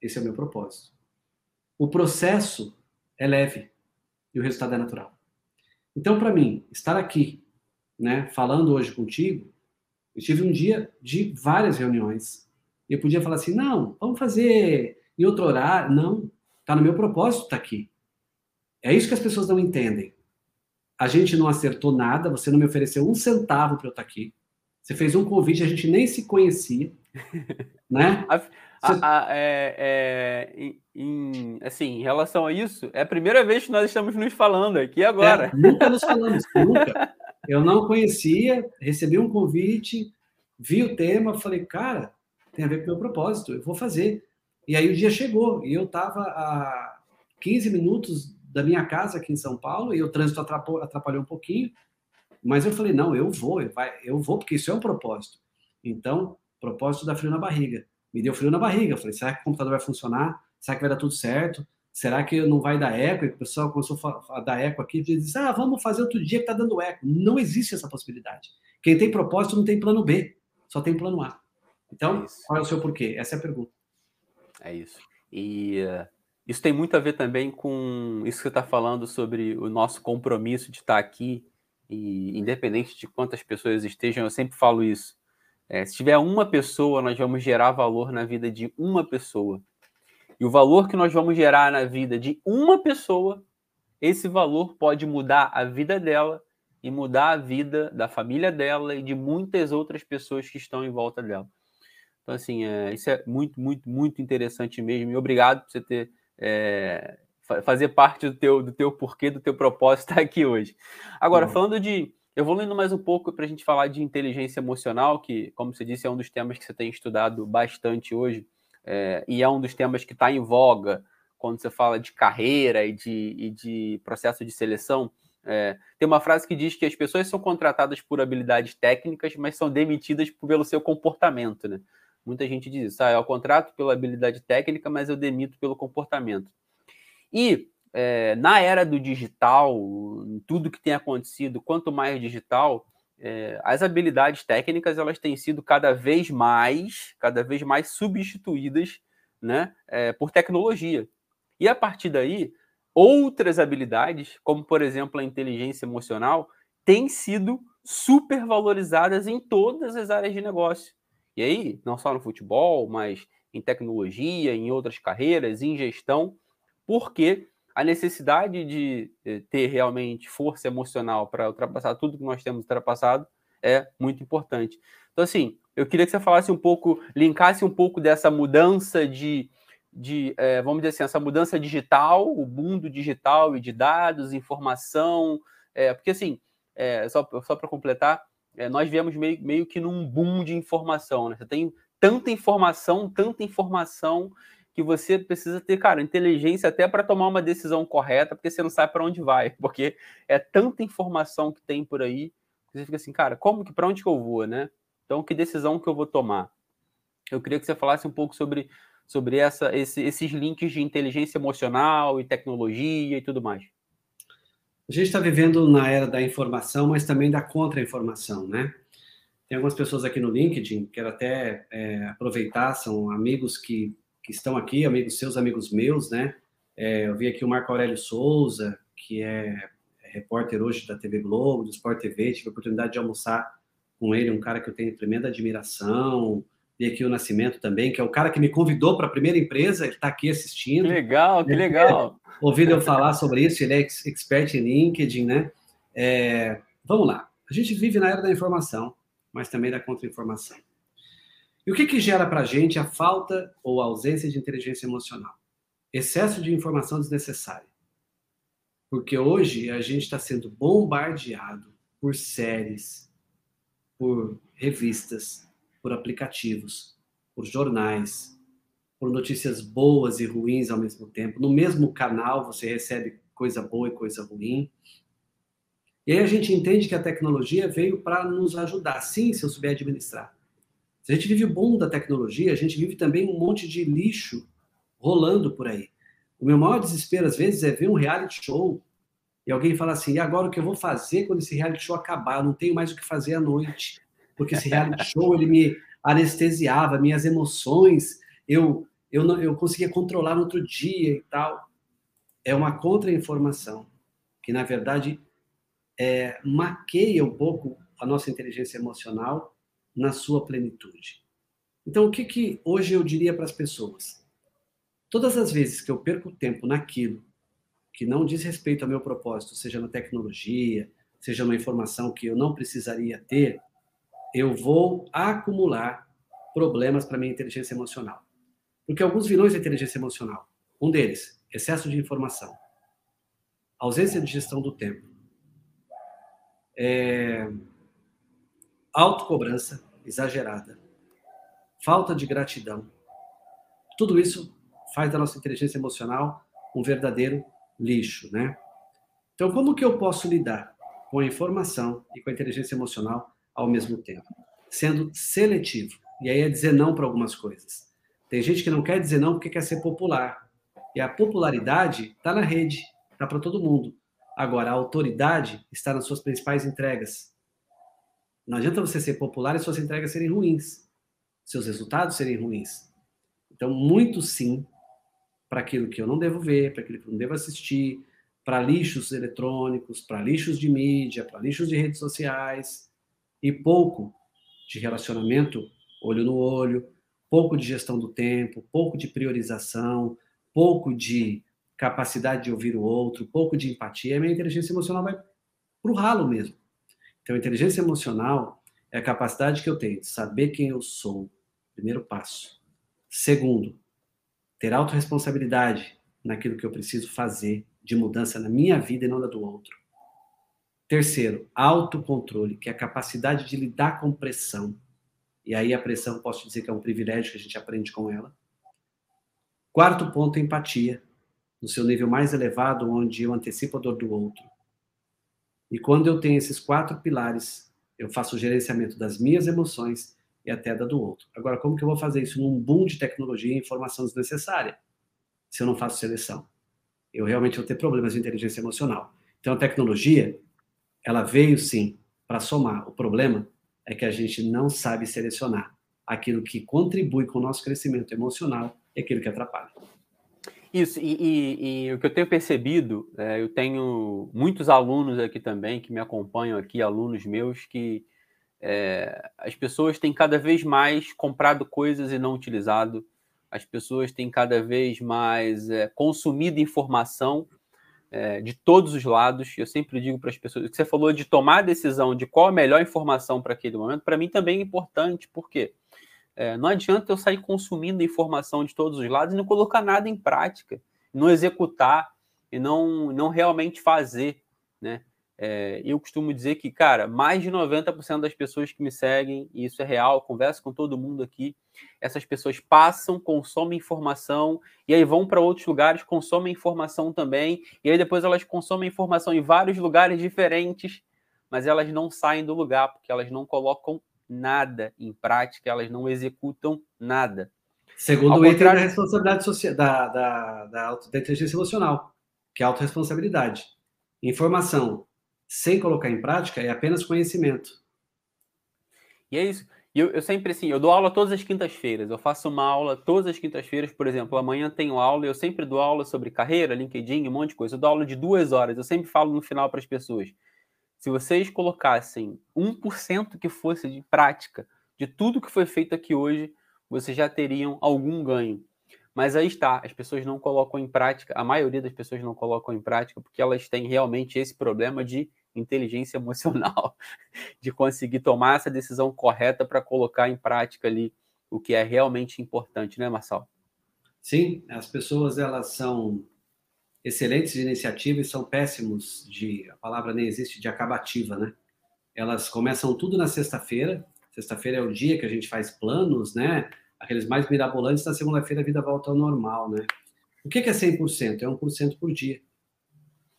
esse é o meu propósito. O processo é leve e o resultado é natural. Então, para mim, estar aqui, né, falando hoje contigo, eu tive um dia de várias reuniões. E eu podia falar assim: não, vamos fazer em outro horário. Não, está no meu propósito estar tá aqui. É isso que as pessoas não entendem a gente não acertou nada, você não me ofereceu um centavo para eu estar aqui. Você fez um convite, a gente nem se conhecia, né? A, a, é, é, em, assim, em relação a isso, é a primeira vez que nós estamos nos falando aqui agora. É, nunca nos falamos, nunca. Eu não conhecia, recebi um convite, vi o tema, falei, cara, tem a ver com o meu propósito, eu vou fazer. E aí o dia chegou, e eu estava a 15 minutos da minha casa aqui em São Paulo, e o trânsito atrapalhou, atrapalhou um pouquinho, mas eu falei, não, eu vou, eu, vai, eu vou, porque isso é um propósito. Então, propósito dá frio na barriga. Me deu frio na barriga. Eu falei, será que o computador vai funcionar? Será que vai dar tudo certo? Será que não vai dar eco? E o pessoal começou a dar eco aqui e disse, ah, vamos fazer outro dia que está dando eco. Não existe essa possibilidade. Quem tem propósito não tem plano B, só tem plano A. Então, é qual é o seu porquê? Essa é a pergunta. É isso. E uh, isso tem muito a ver também com isso que você está falando sobre o nosso compromisso de estar aqui. E independente de quantas pessoas estejam, eu sempre falo isso. É, se tiver uma pessoa, nós vamos gerar valor na vida de uma pessoa. E o valor que nós vamos gerar na vida de uma pessoa, esse valor pode mudar a vida dela e mudar a vida da família dela e de muitas outras pessoas que estão em volta dela. Então, assim, é, isso é muito, muito, muito interessante mesmo. E obrigado por você ter é, fazer parte do teu, do teu porquê, do teu propósito estar aqui hoje. Agora, falando de. Eu vou lendo mais um pouco para a gente falar de inteligência emocional, que, como você disse, é um dos temas que você tem estudado bastante hoje, é, e é um dos temas que está em voga quando você fala de carreira e de, e de processo de seleção. É, tem uma frase que diz que as pessoas são contratadas por habilidades técnicas, mas são demitidas pelo seu comportamento, né? Muita gente diz isso. Ah, eu contrato pela habilidade técnica, mas eu demito pelo comportamento. E é, na era do digital, tudo que tem acontecido, quanto mais digital, é, as habilidades técnicas elas têm sido cada vez mais, cada vez mais substituídas, né, é, por tecnologia. E a partir daí, outras habilidades, como por exemplo a inteligência emocional, têm sido supervalorizadas em todas as áreas de negócio. E aí, não só no futebol, mas em tecnologia, em outras carreiras, em gestão, porque a necessidade de eh, ter realmente força emocional para ultrapassar tudo que nós temos ultrapassado é muito importante. Então, assim, eu queria que você falasse um pouco, linkasse um pouco dessa mudança de, de é, vamos dizer assim, essa mudança digital, o mundo digital e de dados, informação, é, porque assim, é, só, só para completar, nós viemos meio, meio que num boom de informação, né? Você tem tanta informação, tanta informação que você precisa ter, cara, inteligência até para tomar uma decisão correta, porque você não sabe para onde vai, porque é tanta informação que tem por aí, que você fica assim, cara, como que para onde que eu vou, né? Então, que decisão que eu vou tomar? Eu queria que você falasse um pouco sobre sobre essa, esse, esses links de inteligência emocional e tecnologia e tudo mais. A gente está vivendo na era da informação, mas também da contra-informação, né? Tem algumas pessoas aqui no LinkedIn, quero até é, aproveitar, são amigos que, que estão aqui, amigos seus, amigos meus, né? É, eu vi aqui o Marco Aurélio Souza, que é, é repórter hoje da TV Globo, do Sport TV, tive a oportunidade de almoçar com ele, um cara que eu tenho tremenda admiração. Vi aqui o Nascimento também, que é o cara que me convidou para a primeira empresa, ele está aqui assistindo. Que legal, que legal ouvido eu falar sobre isso, ele é expert em LinkedIn, né? É, vamos lá. A gente vive na era da informação, mas também da contra-informação. E o que, que gera para a gente a falta ou a ausência de inteligência emocional? Excesso de informação desnecessária. Porque hoje a gente está sendo bombardeado por séries, por revistas, por aplicativos, por jornais, por notícias boas e ruins ao mesmo tempo. No mesmo canal você recebe coisa boa e coisa ruim. E aí a gente entende que a tecnologia veio para nos ajudar, sim, se eu souber administrar. Se a gente vive o bom da tecnologia, a gente vive também um monte de lixo rolando por aí. O meu maior desespero, às vezes, é ver um reality show e alguém fala assim: e agora o que eu vou fazer quando esse reality show acabar? Eu não tenho mais o que fazer à noite, porque esse reality show ele me anestesiava, minhas emoções eu, eu, não, eu conseguia controlar no outro dia e tal. É uma contra-informação que, na verdade, é, maqueia um pouco a nossa inteligência emocional na sua plenitude. Então, o que, que hoje eu diria para as pessoas? Todas as vezes que eu perco tempo naquilo que não diz respeito ao meu propósito, seja na tecnologia, seja uma informação que eu não precisaria ter, eu vou acumular problemas para minha inteligência emocional. Porque alguns vilões da inteligência emocional, um deles, excesso de informação, ausência de gestão do tempo, é, autocobrança exagerada, falta de gratidão. Tudo isso faz da nossa inteligência emocional um verdadeiro lixo, né? Então, como que eu posso lidar com a informação e com a inteligência emocional ao mesmo tempo? Sendo seletivo. E aí é dizer não para algumas coisas. Tem gente que não quer dizer não porque quer ser popular. E a popularidade está na rede, está para todo mundo. Agora, a autoridade está nas suas principais entregas. Não adianta você ser popular e suas entregas serem ruins, seus resultados serem ruins. Então, muito sim para aquilo que eu não devo ver, para aquilo que eu não devo assistir, para lixos eletrônicos, para lixos de mídia, para lixos de redes sociais, e pouco de relacionamento olho no olho, pouco de gestão do tempo, pouco de priorização, pouco de capacidade de ouvir o outro, pouco de empatia, a minha inteligência emocional vai para o ralo mesmo. Então, inteligência emocional é a capacidade que eu tenho de saber quem eu sou, primeiro passo. Segundo, ter autorresponsabilidade naquilo que eu preciso fazer de mudança na minha vida e não na do outro. Terceiro, autocontrole, que é a capacidade de lidar com pressão. E aí a pressão, posso dizer que é um privilégio que a gente aprende com ela. Quarto ponto, empatia, no seu nível mais elevado, onde eu antecipo a dor do outro. E quando eu tenho esses quatro pilares, eu faço o gerenciamento das minhas emoções e até da do outro. Agora, como que eu vou fazer isso num boom de tecnologia e informação desnecessária? Se eu não faço seleção. Eu realmente vou ter problemas de inteligência emocional. Então, a tecnologia, ela veio sim para somar. O problema é que a gente não sabe selecionar aquilo que contribui com o nosso crescimento emocional e aquilo que atrapalha. Isso, e, e, e, o que eu tenho percebido, é, eu tenho muitos alunos aqui também que me acompanham aqui, alunos meus, que é, as pessoas têm cada vez mais comprado coisas e não utilizado, as pessoas têm cada vez mais é, consumido informação é, de todos os lados. Eu sempre digo para as pessoas, que você falou de tomar a decisão de qual a melhor informação para aquele momento, para mim também é importante, porque quê? É, não adianta eu sair consumindo informação de todos os lados e não colocar nada em prática, não executar e não, não realmente fazer, né? É, eu costumo dizer que, cara, mais de 90% das pessoas que me seguem, e isso é real, converso com todo mundo aqui, essas pessoas passam, consomem informação, e aí vão para outros lugares, consomem informação também, e aí depois elas consomem informação em vários lugares diferentes, mas elas não saem do lugar, porque elas não colocam nada em prática, elas não executam nada. Segundo Ao o item contrário... da responsabilidade social, da, da, da, da inteligência emocional, que é a autorresponsabilidade. Informação sem colocar em prática é apenas conhecimento. E é isso. Eu, eu sempre assim, eu dou aula todas as quintas-feiras. Eu faço uma aula todas as quintas-feiras, por exemplo, amanhã tenho aula, eu sempre dou aula sobre carreira, LinkedIn, um monte de coisa. Eu dou aula de duas horas. Eu sempre falo no final para as pessoas se vocês colocassem 1% que fosse de prática de tudo que foi feito aqui hoje, vocês já teriam algum ganho. Mas aí está, as pessoas não colocam em prática, a maioria das pessoas não colocam em prática porque elas têm realmente esse problema de inteligência emocional, de conseguir tomar essa decisão correta para colocar em prática ali o que é realmente importante, né, Marcelo? Sim, as pessoas elas são excelentes de iniciativa e são péssimos de, a palavra nem existe, de acabativa, né? Elas começam tudo na sexta-feira, sexta-feira é o dia que a gente faz planos, né? Aqueles mais mirabolantes, na segunda-feira a vida volta ao normal, né? O que é 100%? É 1% por dia,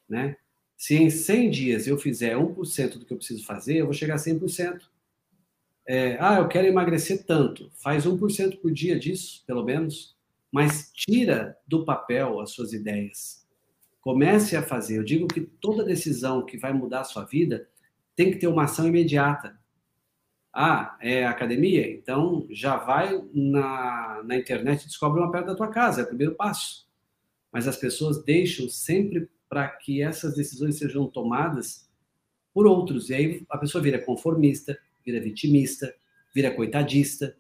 né? Se em 100 dias eu fizer 1% do que eu preciso fazer, eu vou chegar a 100%. É, ah, eu quero emagrecer tanto. Faz 1% por dia disso, pelo menos. Mas tira do papel as suas ideias. Comece a fazer. Eu digo que toda decisão que vai mudar a sua vida tem que ter uma ação imediata. Ah, é academia? Então já vai na, na internet e descobre uma perto da tua casa, é o primeiro passo. Mas as pessoas deixam sempre para que essas decisões sejam tomadas por outros. E aí a pessoa vira conformista, vira vitimista, vira coitadista.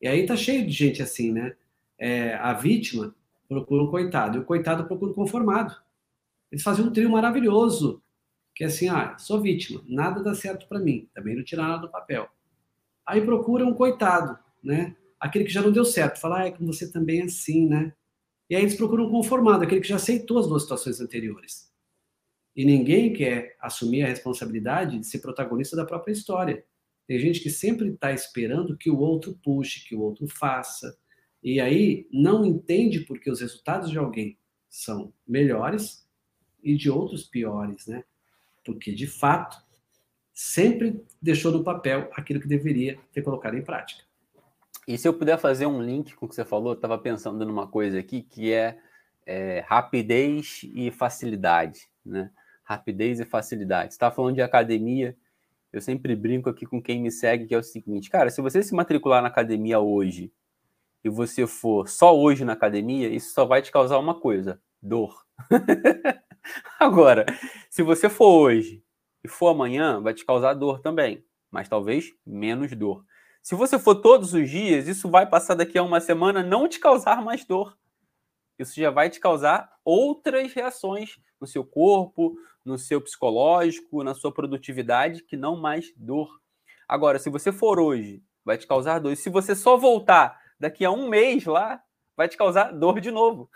E aí tá cheio de gente assim, né? É, a vítima procura um coitado e o coitado procura um conformado. Eles faziam um trio maravilhoso, que é assim, ah, sou vítima, nada dá certo para mim, também não tirar nada do papel. Aí procura um coitado, né? aquele que já não deu certo. Fala, ah, é com você também é assim, né? E aí eles procuram um conformado, aquele que já aceitou as duas situações anteriores. E ninguém quer assumir a responsabilidade de ser protagonista da própria história. Tem gente que sempre está esperando que o outro puxe, que o outro faça. E aí não entende porque os resultados de alguém são melhores e de outros piores, né? Porque, de fato, sempre deixou no papel aquilo que deveria ter colocado em prática. E se eu puder fazer um link com o que você falou, eu estava pensando numa coisa aqui que é, é rapidez e facilidade, né? Rapidez e facilidade. Você está falando de academia, eu sempre brinco aqui com quem me segue, que é o seguinte, cara, se você se matricular na academia hoje e você for só hoje na academia, isso só vai te causar uma coisa, dor. Agora, se você for hoje e for amanhã, vai te causar dor também, mas talvez menos dor. Se você for todos os dias, isso vai passar daqui a uma semana não te causar mais dor. Isso já vai te causar outras reações no seu corpo, no seu psicológico, na sua produtividade, que não mais dor. Agora, se você for hoje, vai te causar dor. E se você só voltar daqui a um mês lá, vai te causar dor de novo.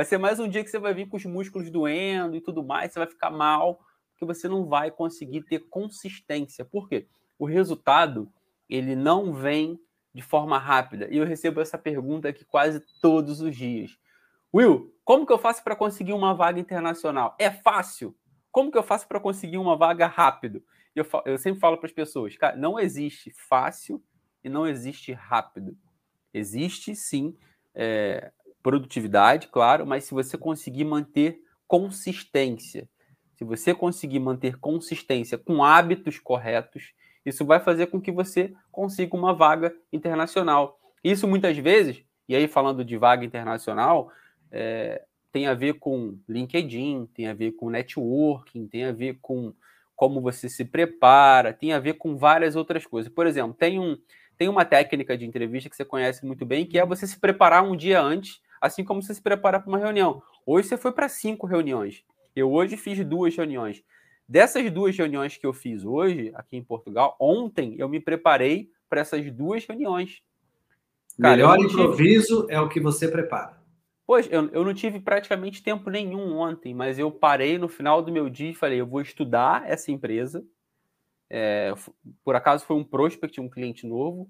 Vai ser mais um dia que você vai vir com os músculos doendo e tudo mais, você vai ficar mal, porque você não vai conseguir ter consistência. Por quê? O resultado, ele não vem de forma rápida. E eu recebo essa pergunta aqui quase todos os dias. Will, como que eu faço para conseguir uma vaga internacional? É fácil. Como que eu faço para conseguir uma vaga rápido? Eu, eu sempre falo para as pessoas, cara, não existe fácil e não existe rápido. Existe sim é, produtividade, claro, mas se você conseguir manter consistência, se você conseguir manter consistência com hábitos corretos, isso vai fazer com que você consiga uma vaga internacional. Isso muitas vezes, e aí falando de vaga internacional, é, tem a ver com LinkedIn, tem a ver com networking, tem a ver com como você se prepara, tem a ver com várias outras coisas. Por exemplo, tem, um, tem uma técnica de entrevista que você conhece muito bem, que é você se preparar um dia antes, assim como você se prepara para uma reunião. Hoje você foi para cinco reuniões. Eu hoje fiz duas reuniões. Dessas duas reuniões que eu fiz hoje, aqui em Portugal, ontem eu me preparei para essas duas reuniões. Cara, Melhor improviso é o que você prepara. Pois, eu, eu não tive praticamente tempo nenhum ontem, mas eu parei no final do meu dia e falei: eu vou estudar essa empresa. É, por acaso foi um prospect, um cliente novo,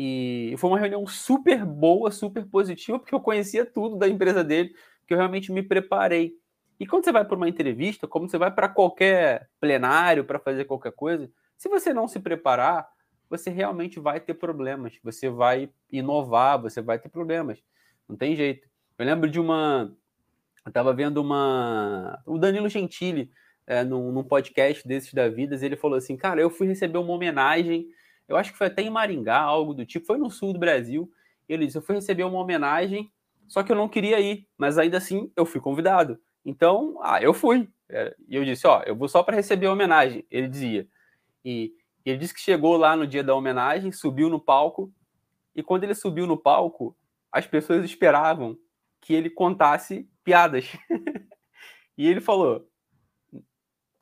e foi uma reunião super boa, super positiva, porque eu conhecia tudo da empresa dele, que eu realmente me preparei. E quando você vai para uma entrevista, como você vai para qualquer plenário para fazer qualquer coisa, se você não se preparar, você realmente vai ter problemas. Você vai inovar, você vai ter problemas. Não tem jeito. Eu lembro de uma. Eu estava vendo uma. O Danilo Gentili, é, num, num, podcast desses da Vidas, ele falou assim: Cara, eu fui receber uma homenagem, eu acho que foi até em Maringá, algo do tipo, foi no sul do Brasil. Ele disse: Eu fui receber uma homenagem, só que eu não queria ir, mas ainda assim eu fui convidado. Então, ah, eu fui. É, e eu disse: Ó, eu vou só para receber a homenagem, ele dizia. E ele disse que chegou lá no dia da homenagem, subiu no palco, e quando ele subiu no palco, as pessoas esperavam que ele contasse piadas. e ele falou.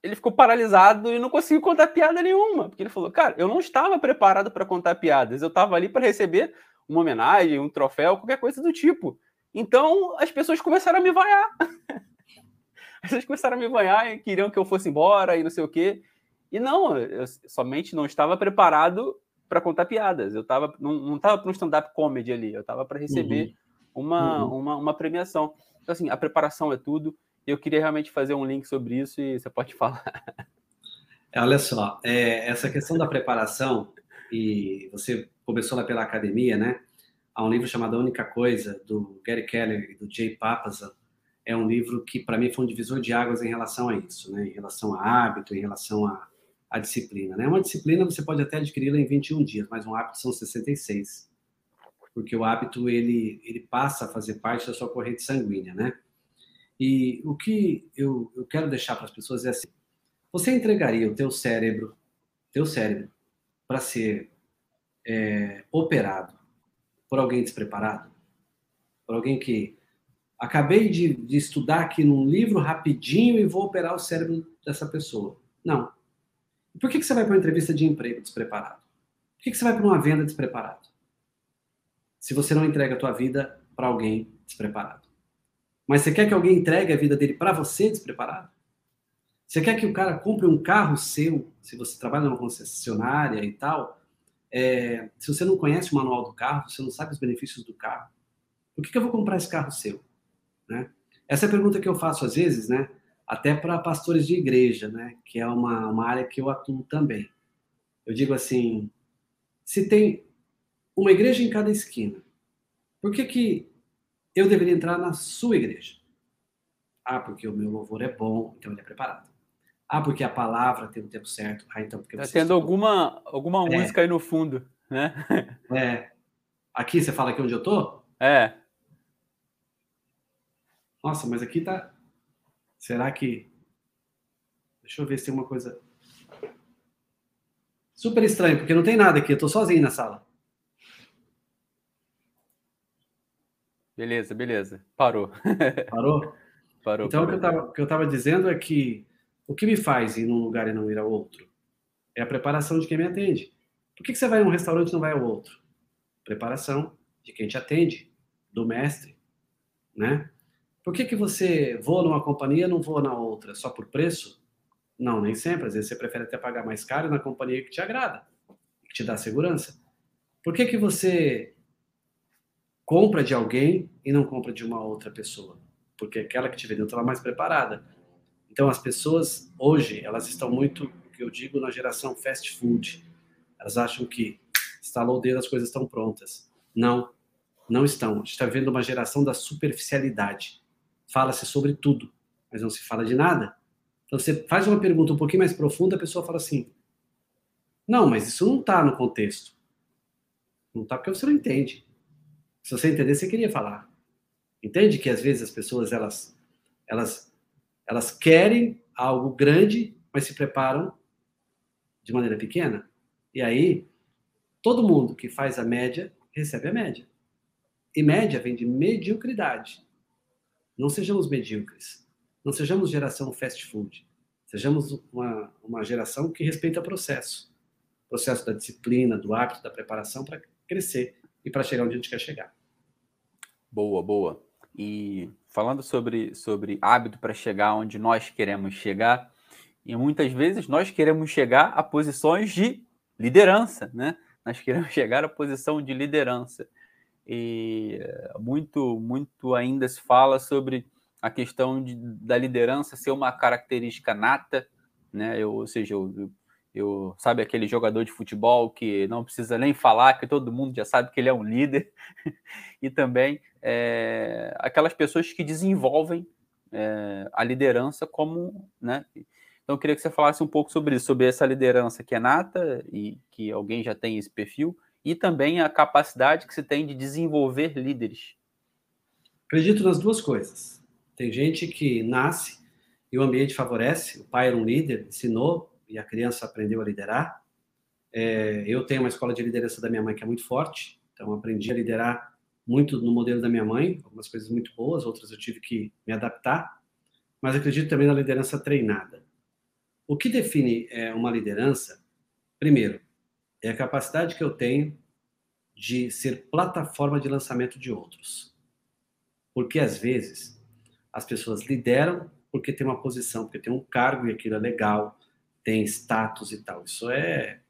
Ele ficou paralisado e não conseguiu contar piada nenhuma. Porque ele falou, cara, eu não estava preparado para contar piadas. Eu estava ali para receber uma homenagem, um troféu, qualquer coisa do tipo. Então as pessoas começaram a me vaiar. As pessoas começaram a me vaiar e queriam que eu fosse embora e não sei o quê. E não, eu somente não estava preparado para contar piadas. Eu tava, não estava para um stand-up comedy ali. Eu estava para receber uhum uma, uhum. uma, uma premiação. Então, assim, a preparação é tudo. Eu queria realmente fazer um link sobre isso e você pode falar. Olha só, é, essa questão da preparação, e você começou lá pela academia, né? Há um livro chamado A Única Coisa, do Gary Keller e do Jay Papasan. É um livro que, para mim, foi um divisor de águas em relação a isso, né? Em relação a hábito, em relação a, a disciplina, né? Uma disciplina você pode até adquiri-la em 21 dias, mas um hábito são 66 porque o hábito ele, ele passa a fazer parte da sua corrente sanguínea, né? E o que eu, eu quero deixar para as pessoas é assim: você entregaria o teu cérebro, teu cérebro, para ser é, operado por alguém despreparado, por alguém que acabei de, de estudar aqui num livro rapidinho e vou operar o cérebro dessa pessoa? Não. Por que, que você vai para uma entrevista de emprego despreparado? Por que, que você vai para uma venda despreparado? se você não entrega a tua vida para alguém despreparado. Mas você quer que alguém entregue a vida dele para você despreparado? Você quer que o cara compre um carro seu, se você trabalha numa concessionária e tal, é, se você não conhece o manual do carro, você não sabe os benefícios do carro, por que, que eu vou comprar esse carro seu? Né? Essa é a pergunta que eu faço às vezes, né? até para pastores de igreja, né? que é uma, uma área que eu atuo também. Eu digo assim, se tem uma igreja em cada esquina, por que, que eu deveria entrar na sua igreja? Ah, porque o meu louvor é bom, então ele é preparado. Ah, porque a palavra tem o tempo certo. Ah, então porque você. Tá tendo alguma, alguma é. música aí no fundo, né? É. Aqui você fala aqui onde eu tô? É. Nossa, mas aqui tá. Será que. Deixa eu ver se tem uma coisa. Super estranho, porque não tem nada aqui, eu tô sozinho na sala. Beleza, beleza. Parou. Parou? Parou. Então, parou. O, que eu tava, que eu estava dizendo é que o que me faz ir num lugar e não ir ao outro? É a preparação de quem me atende. Por que, que você vai num restaurante e não vai ao outro? Preparação de quem te atende, do mestre, né? Por que, que você voa numa companhia e não voa na outra? Só por preço? Não, nem sempre. Às vezes você prefere até pagar mais caro na companhia que te agrada, que te dá segurança. Por que, que você compra de alguém e não compra de uma outra pessoa? Porque aquela que te vendeu está mais preparada. Então, as pessoas hoje, elas estão muito, que eu digo, na geração fast food. Elas acham que instalou o dedo, as coisas estão prontas. Não, não estão. A gente está vendo uma geração da superficialidade. Fala-se sobre tudo, mas não se fala de nada. Então, você faz uma pergunta um pouquinho mais profunda, a pessoa fala assim: Não, mas isso não está no contexto. Não está porque você não entende. Se você entender, você queria falar. Entende que às vezes as pessoas elas elas elas querem algo grande, mas se preparam de maneira pequena. E aí, todo mundo que faz a média recebe a média. E média vem de mediocridade. Não sejamos medíocres. Não sejamos geração fast food. Sejamos uma, uma geração que respeita o processo. O processo da disciplina, do hábito, da preparação para crescer e para chegar onde a gente quer chegar. Boa, boa. E falando sobre, sobre hábito para chegar onde nós queremos chegar, e muitas vezes nós queremos chegar a posições de liderança, né? Nós queremos chegar à posição de liderança. E muito, muito ainda se fala sobre a questão de, da liderança ser uma característica nata, né? Eu, ou seja, eu, eu, sabe aquele jogador de futebol que não precisa nem falar, que todo mundo já sabe que ele é um líder, e também é, aquelas pessoas que desenvolvem é, a liderança como, né? Então eu queria que você falasse um pouco sobre isso, sobre essa liderança que é nata e que alguém já tem esse perfil, e também a capacidade que se tem de desenvolver líderes. Acredito nas duas coisas. Tem gente que nasce e o ambiente favorece, o pai era um líder, ensinou, e a criança aprendeu a liderar. É, eu tenho uma escola de liderança da minha mãe que é muito forte, então aprendi a liderar muito no modelo da minha mãe, algumas coisas muito boas, outras eu tive que me adaptar, mas acredito também na liderança treinada. O que define é, uma liderança, primeiro, é a capacidade que eu tenho de ser plataforma de lançamento de outros. Porque às vezes as pessoas lideram porque tem uma posição, porque tem um cargo e aquilo é legal, tem status e tal. Isso é,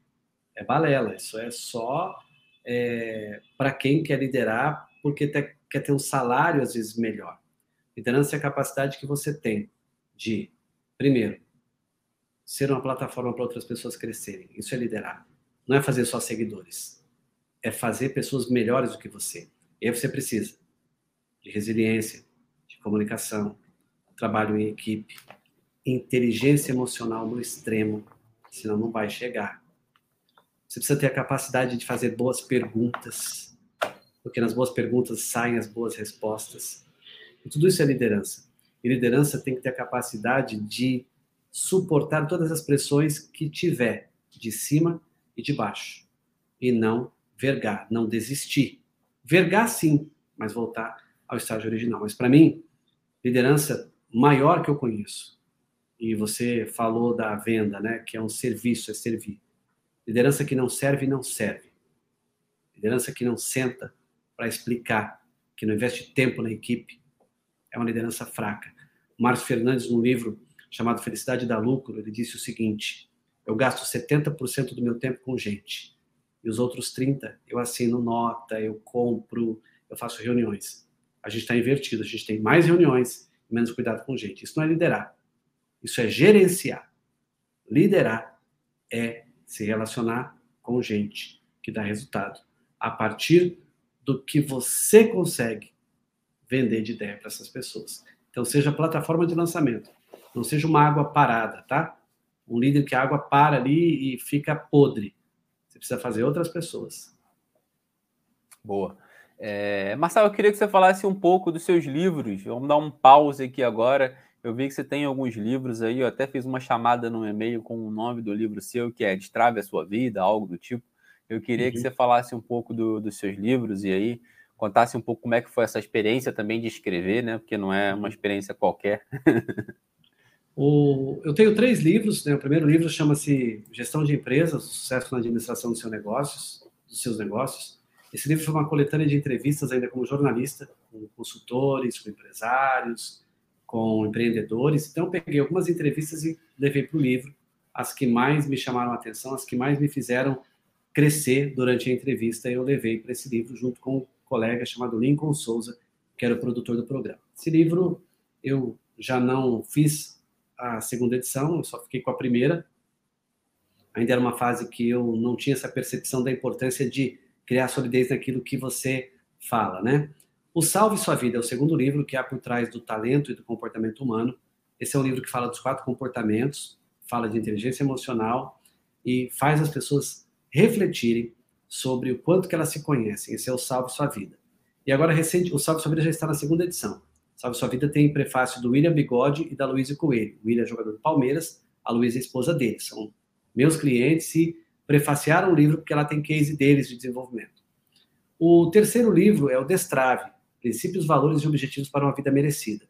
é balela, isso é só é, para quem quer liderar, porque te, quer ter um salário às vezes melhor. Liderança é a capacidade que você tem de, primeiro, ser uma plataforma para outras pessoas crescerem. Isso é liderar. Não é fazer só seguidores. É fazer pessoas melhores do que você. E aí você precisa de resiliência, de comunicação, trabalho em equipe, inteligência emocional no extremo, senão não vai chegar. Você precisa ter a capacidade de fazer boas perguntas, porque nas boas perguntas saem as boas respostas. E tudo isso é liderança. E liderança tem que ter a capacidade de suportar todas as pressões que tiver, de cima e de baixo. E não vergar, não desistir. Vergar sim, mas voltar ao estágio original. Mas para mim, liderança maior que eu conheço e você falou da venda, né? Que é um serviço, é servir. Liderança que não serve, não serve. Liderança que não senta, para explicar que não investe tempo na equipe, é uma liderança fraca. Márcio Fernandes, num livro chamado Felicidade dá Lucro, ele disse o seguinte: eu gasto 70% do meu tempo com gente, e os outros 30% eu assino nota, eu compro, eu faço reuniões. A gente está invertido, a gente tem mais reuniões e menos cuidado com gente. Isso não é liderar, isso é gerenciar. Liderar é se relacionar com gente que dá resultado a partir do que você consegue vender de ideia para essas pessoas. Então, seja plataforma de lançamento, não seja uma água parada, tá? Um líder que a água para ali e fica podre. Você precisa fazer outras pessoas. Boa. É, Marcelo, eu queria que você falasse um pouco dos seus livros. Vamos dar um pause aqui agora. Eu vi que você tem alguns livros aí, eu até fiz uma chamada no e-mail com o nome do livro seu, que é Destrave a Sua Vida, algo do tipo. Eu queria uhum. que você falasse um pouco do, dos seus livros e aí contasse um pouco como é que foi essa experiência também de escrever, né? Porque não é uma experiência qualquer. o, eu tenho três livros, né? O primeiro livro chama-se Gestão de Empresas, Sucesso na Administração dos seus negócios, dos seus negócios. Esse livro foi uma coletânea de entrevistas ainda como jornalista, com consultores, com empresários, com empreendedores. Então, peguei algumas entrevistas e levei para o livro, as que mais me chamaram a atenção, as que mais me fizeram crescer durante a entrevista, eu levei para esse livro junto com um colega chamado Lincoln Souza, que era o produtor do programa. Esse livro eu já não fiz a segunda edição, eu só fiquei com a primeira. Ainda era uma fase que eu não tinha essa percepção da importância de criar solidez naquilo que você fala, né? O Salve Sua Vida é o segundo livro que há por trás do talento e do comportamento humano. Esse é um livro que fala dos quatro comportamentos, fala de inteligência emocional e faz as pessoas refletirem sobre o quanto que elas se conhecem. Esse é o Salve Sua Vida. E agora, recente, o Salve Sua Vida já está na segunda edição. Salve Sua Vida tem prefácio do William Bigode e da Luísa Coelho. O William é jogador do Palmeiras, a Luísa é esposa dele. São meus clientes e prefaciaram o livro porque ela tem case deles de desenvolvimento. O terceiro livro é o Destrave, Princípios, Valores e Objetivos para uma Vida Merecida.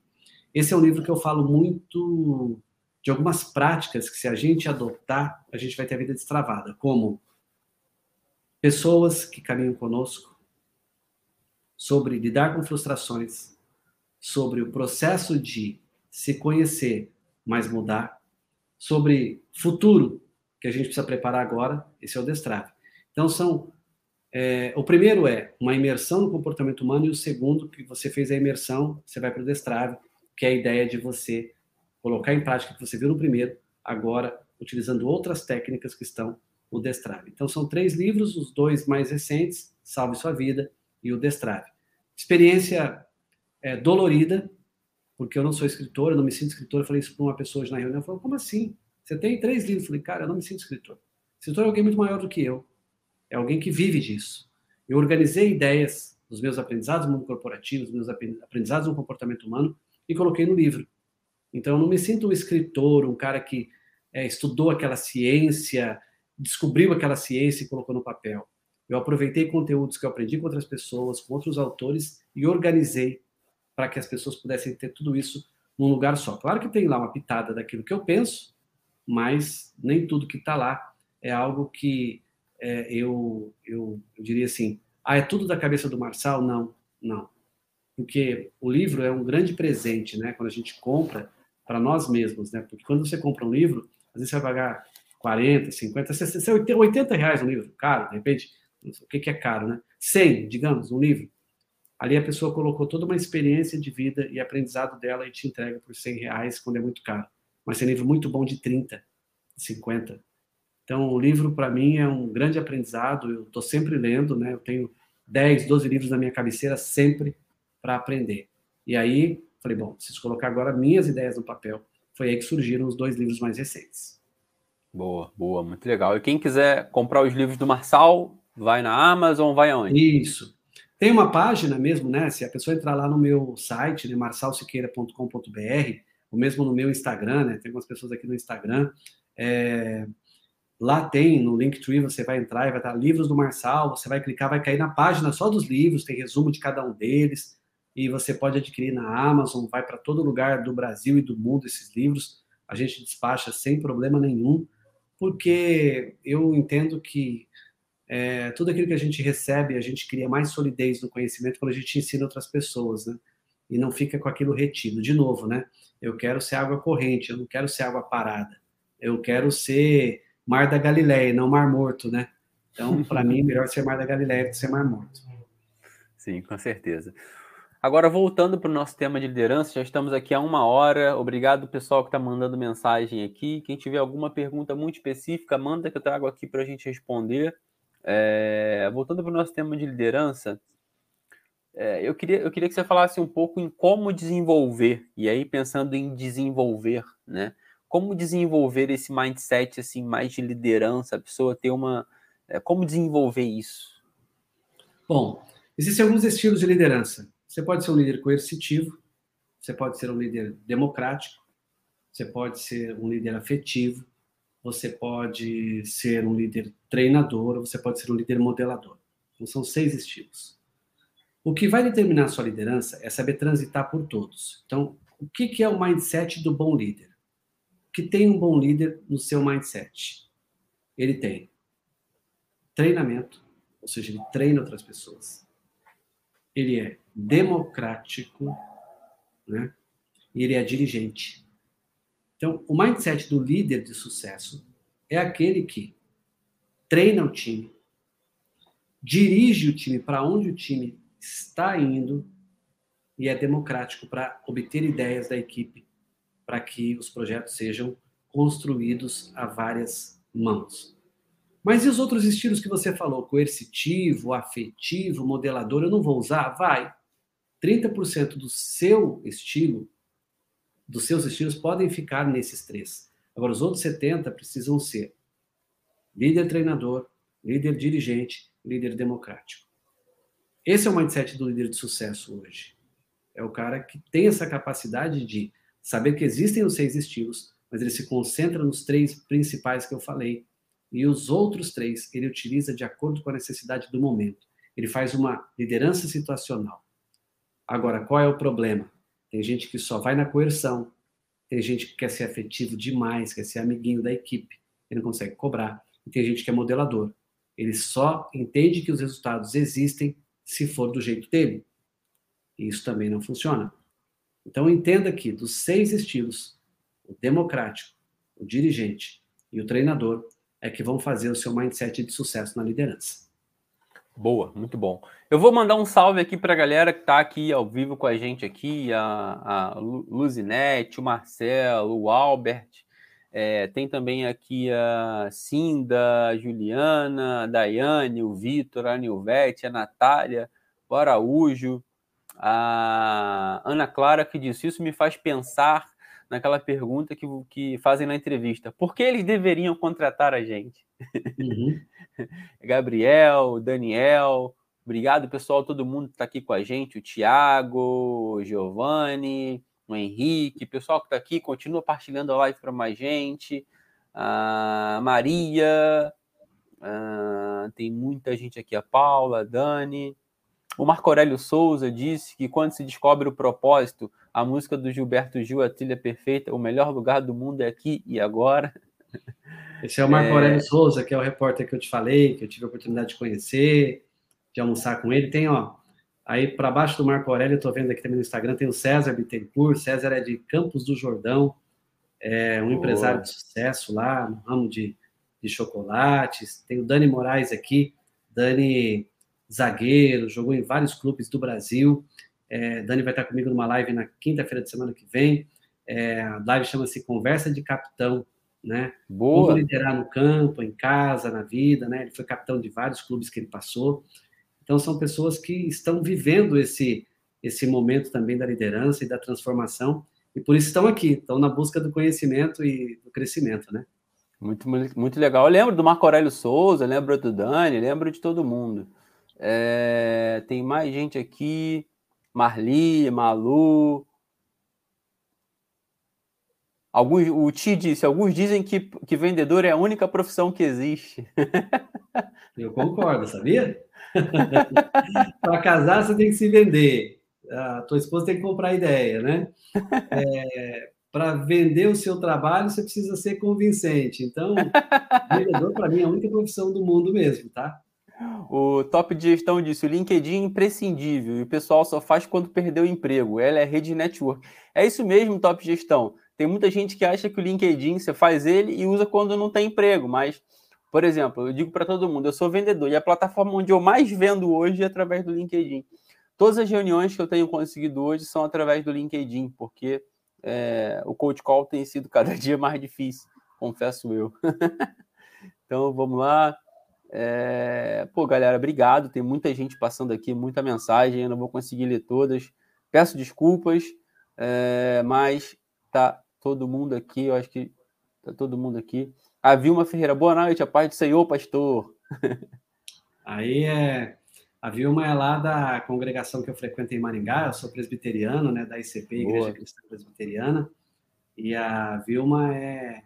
Esse é um livro que eu falo muito de algumas práticas que se a gente adotar, a gente vai ter a vida destravada, como pessoas que caminham conosco, sobre lidar com frustrações, sobre o processo de se conhecer, mas mudar, sobre futuro que a gente precisa preparar agora, esse é o destrave. Então são é, o primeiro é uma imersão no comportamento humano e o segundo que você fez a imersão, você vai para o destrave, que é a ideia de você colocar em prática o que você viu no primeiro, agora utilizando outras técnicas que estão o Destrave. Então, são três livros, os dois mais recentes, Salve Sua Vida e o Destrave. Experiência é, dolorida, porque eu não sou escritor, eu não me sinto escritor. Eu falei isso para uma pessoa hoje na reunião. Falou, como assim? Você tem três livros? Eu falei, cara, eu não me sinto escritor. Escritor é alguém muito maior do que eu. É alguém que vive disso. Eu organizei ideias dos meus aprendizados no mundo corporativo, dos meus aprendizados no comportamento humano e coloquei no livro. Então, eu não me sinto um escritor, um cara que é, estudou aquela ciência, descobriu aquela ciência e colocou no papel. Eu aproveitei conteúdos que eu aprendi com outras pessoas, com outros autores e organizei para que as pessoas pudessem ter tudo isso num lugar só. Claro que tem lá uma pitada daquilo que eu penso, mas nem tudo que está lá é algo que é, eu, eu, eu diria assim, ah, é tudo da cabeça do Marçal? Não, não. Porque o livro é um grande presente, né? Quando a gente compra para nós mesmos, né? Porque quando você compra um livro, às vezes você vai pagar 40, 50, 60, 80 reais um livro, caro, de repente, o que, que é caro, né? 100, digamos, um livro. Ali a pessoa colocou toda uma experiência de vida e aprendizado dela e te entrega por 100 reais quando é muito caro. Mas tem livro muito bom de 30, 50. Então, o livro, para mim, é um grande aprendizado. Eu estou sempre lendo, né? Eu tenho 10, 12 livros na minha cabeceira sempre para aprender. E aí, falei, bom, preciso colocar agora minhas ideias no papel. Foi aí que surgiram os dois livros mais recentes. Boa, boa, muito legal. E quem quiser comprar os livros do Marçal, vai na Amazon, vai aonde? Isso. Tem uma página mesmo, né? Se a pessoa entrar lá no meu site, né, marsalsiqueira.com.br, ou mesmo no meu Instagram, né? Tem algumas pessoas aqui no Instagram. É... Lá tem, no Linktree, você vai entrar e vai estar livros do Marçal, você vai clicar, vai cair na página só dos livros, tem resumo de cada um deles, e você pode adquirir na Amazon, vai para todo lugar do Brasil e do mundo esses livros, a gente despacha sem problema nenhum porque eu entendo que é, tudo aquilo que a gente recebe, a gente cria mais solidez no conhecimento quando a gente ensina outras pessoas, né? E não fica com aquilo retido. De novo, né? Eu quero ser água corrente, eu não quero ser água parada. Eu quero ser Mar da Galileia, não Mar Morto, né? Então, para mim, melhor ser Mar da Galileia do que ser Mar Morto. Sim, com certeza. Agora, voltando para o nosso tema de liderança, já estamos aqui há uma hora. Obrigado, pessoal, que está mandando mensagem aqui. Quem tiver alguma pergunta muito específica, manda que eu trago aqui para a gente responder. É, voltando para o nosso tema de liderança, é, eu, queria, eu queria que você falasse um pouco em como desenvolver, e aí pensando em desenvolver, né? Como desenvolver esse mindset assim mais de liderança, a pessoa ter uma. É, como desenvolver isso? Bom, existem alguns estilos de liderança. Você pode ser um líder coercitivo, você pode ser um líder democrático, você pode ser um líder afetivo, você pode ser um líder treinador, você pode ser um líder modelador. Então, são seis estilos. O que vai determinar a sua liderança é saber transitar por todos. Então, o que é o mindset do bom líder? Que tem um bom líder no seu mindset? Ele tem treinamento, ou seja, ele treina outras pessoas. Ele é democrático, né? E ele é dirigente. Então, o mindset do líder de sucesso é aquele que treina o time, dirige o time para onde o time está indo e é democrático para obter ideias da equipe para que os projetos sejam construídos a várias mãos. Mas e os outros estilos que você falou? Coercitivo, afetivo, modelador, eu não vou usar? Vai. 30% do seu estilo dos seus estilos podem ficar nesses três. Agora, os outros 70 precisam ser líder treinador, líder dirigente, líder democrático. Esse é o mindset do líder de sucesso hoje. É o cara que tem essa capacidade de saber que existem os seis estilos, mas ele se concentra nos três principais que eu falei. E os outros três ele utiliza de acordo com a necessidade do momento. Ele faz uma liderança situacional. Agora, qual é o problema? Tem gente que só vai na coerção. Tem gente que quer ser afetivo demais, quer ser amiguinho da equipe. Ele não consegue cobrar. E tem gente que é modelador. Ele só entende que os resultados existem se for do jeito dele. E isso também não funciona. Então entenda que dos seis estilos, o democrático, o dirigente e o treinador é que vão fazer o seu mindset de sucesso na liderança. Boa, muito bom. Eu vou mandar um salve aqui para a galera que está aqui ao vivo com a gente aqui, a, a Luzinete, o Marcelo, o Albert, é, tem também aqui a Cinda, a Juliana, a Daiane, o Vitor, a Nilvete, a Natália, o Araújo, a Ana Clara que disse, isso me faz pensar naquela pergunta que, que fazem na entrevista, por que eles deveriam contratar a gente? Uhum. Gabriel, Daniel, obrigado pessoal, todo mundo que está aqui com a gente, o Tiago, o Giovanni, o Henrique, pessoal que está aqui, continua partilhando a live para mais gente, a Maria, a... tem muita gente aqui, a Paula, a Dani, o Marco Aurélio Souza disse que quando se descobre o propósito, a música do Gilberto Gil, a trilha perfeita, o melhor lugar do mundo é aqui e agora. Esse é o Marco é... Aurélio Souza, que é o repórter que eu te falei, que eu tive a oportunidade de conhecer, de almoçar com ele. Tem, ó, aí para baixo do Marco Aurélio, eu tô vendo aqui também no Instagram, tem o César Bittencourt. César é de Campos do Jordão, é um Boa. empresário de sucesso lá, no ramo de, de chocolates. Tem o Dani Moraes aqui, Dani zagueiro, jogou em vários clubes do Brasil. É, Dani vai estar comigo numa live na quinta-feira de semana que vem. É, a live chama-se Conversa de Capitão né? Boa. Como liderar no campo, em casa, na vida, né? Ele foi capitão de vários clubes que ele passou. Então são pessoas que estão vivendo esse esse momento também da liderança e da transformação e por isso estão aqui, estão na busca do conhecimento e do crescimento, né? Muito, muito legal. Eu lembro do Marco Aurélio Souza, lembro do Dani, lembro de todo mundo. É, tem mais gente aqui, Marli, Malu, Alguns, o Ti disse, alguns dizem que, que vendedor é a única profissão que existe. Eu concordo, sabia? Para casar, você tem que se vender. A tua esposa tem que comprar ideia, né? É, para vender o seu trabalho, você precisa ser convincente. Então, vendedor, para mim, é a única profissão do mundo mesmo, tá? O top de gestão disse: o LinkedIn é imprescindível e o pessoal só faz quando perdeu o emprego. Ela é rede network. É isso mesmo, top gestão. Tem muita gente que acha que o LinkedIn você faz ele e usa quando não tem emprego, mas, por exemplo, eu digo para todo mundo: eu sou vendedor e a plataforma onde eu mais vendo hoje é através do LinkedIn. Todas as reuniões que eu tenho conseguido hoje são através do LinkedIn, porque é, o cold call tem sido cada dia mais difícil, confesso eu. então vamos lá. É... Pô, galera, obrigado. Tem muita gente passando aqui, muita mensagem. Eu não vou conseguir ler todas. Peço desculpas, é... mas tá todo mundo aqui. Eu acho que tá todo mundo aqui. A Vilma Ferreira, boa noite. A paz do Senhor, pastor. Aí é. A Vilma é lá da congregação que eu frequento em Maringá. Eu sou presbiteriano, né, da ICP, Igreja boa. Cristã Presbiteriana. E a Vilma é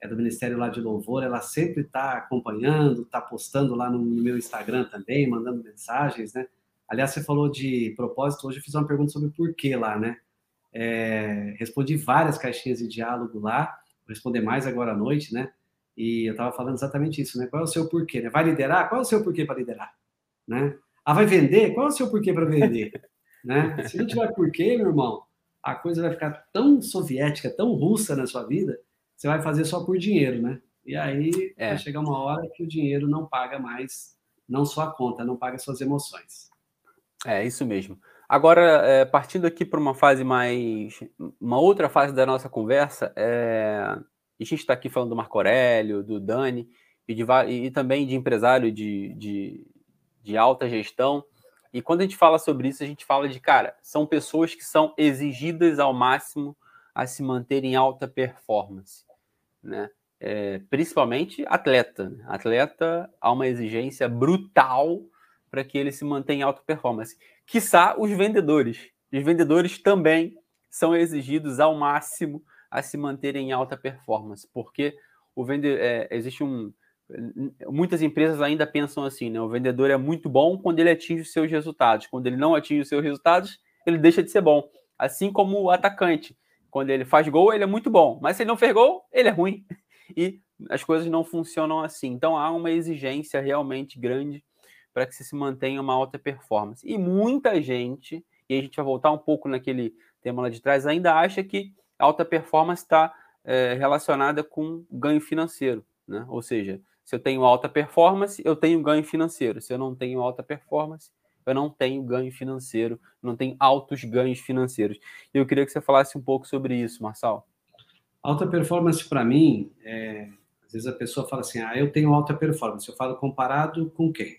é do Ministério lá de Louvor, ela sempre está acompanhando, está postando lá no, meu Instagram também, mandando mensagens, né? Aliás, você falou de propósito, hoje eu fiz uma pergunta sobre porquê lá, né? É, respondi várias caixinhas de diálogo lá, vou responder mais agora à noite, né? E eu estava falando exatamente isso, né? Qual é o seu porquê? Né? Vai liderar? Qual é o seu porquê para liderar? Né? Ah, vai vender? Qual é o seu porquê para vender? né? Se não tiver porquê, meu irmão, a coisa vai ficar tão soviética, tão russa na sua vida, você vai fazer só por dinheiro, né? E aí é. vai chegar uma hora que o dinheiro não paga mais, não só a conta, não paga suas emoções. É, isso mesmo. Agora, é, partindo aqui para uma fase mais. Uma outra fase da nossa conversa, é, a gente está aqui falando do Marco Aurélio, do Dani, e, de, e também de empresário de, de, de alta gestão. E quando a gente fala sobre isso, a gente fala de, cara, são pessoas que são exigidas ao máximo a se manter em alta performance né? É, principalmente atleta. Atleta há uma exigência brutal para que ele se mantenha em alta performance. Quiçá os vendedores. Os vendedores também são exigidos ao máximo a se manterem em alta performance, porque o vende, é, existe um muitas empresas ainda pensam assim, né? O vendedor é muito bom quando ele atinge os seus resultados. Quando ele não atinge os seus resultados, ele deixa de ser bom. Assim como o atacante. Quando ele faz gol, ele é muito bom, mas se ele não fez gol, ele é ruim. E as coisas não funcionam assim. Então há uma exigência realmente grande para que se mantenha uma alta performance. E muita gente, e a gente vai voltar um pouco naquele tema lá de trás, ainda acha que alta performance está é, relacionada com ganho financeiro. Né? Ou seja, se eu tenho alta performance, eu tenho ganho financeiro. Se eu não tenho alta performance, eu não tenho ganho financeiro, não tenho altos ganhos financeiros. Eu queria que você falasse um pouco sobre isso, Marçal. Alta performance, para mim, é... às vezes a pessoa fala assim: ah, eu tenho alta performance. Eu falo comparado com quem?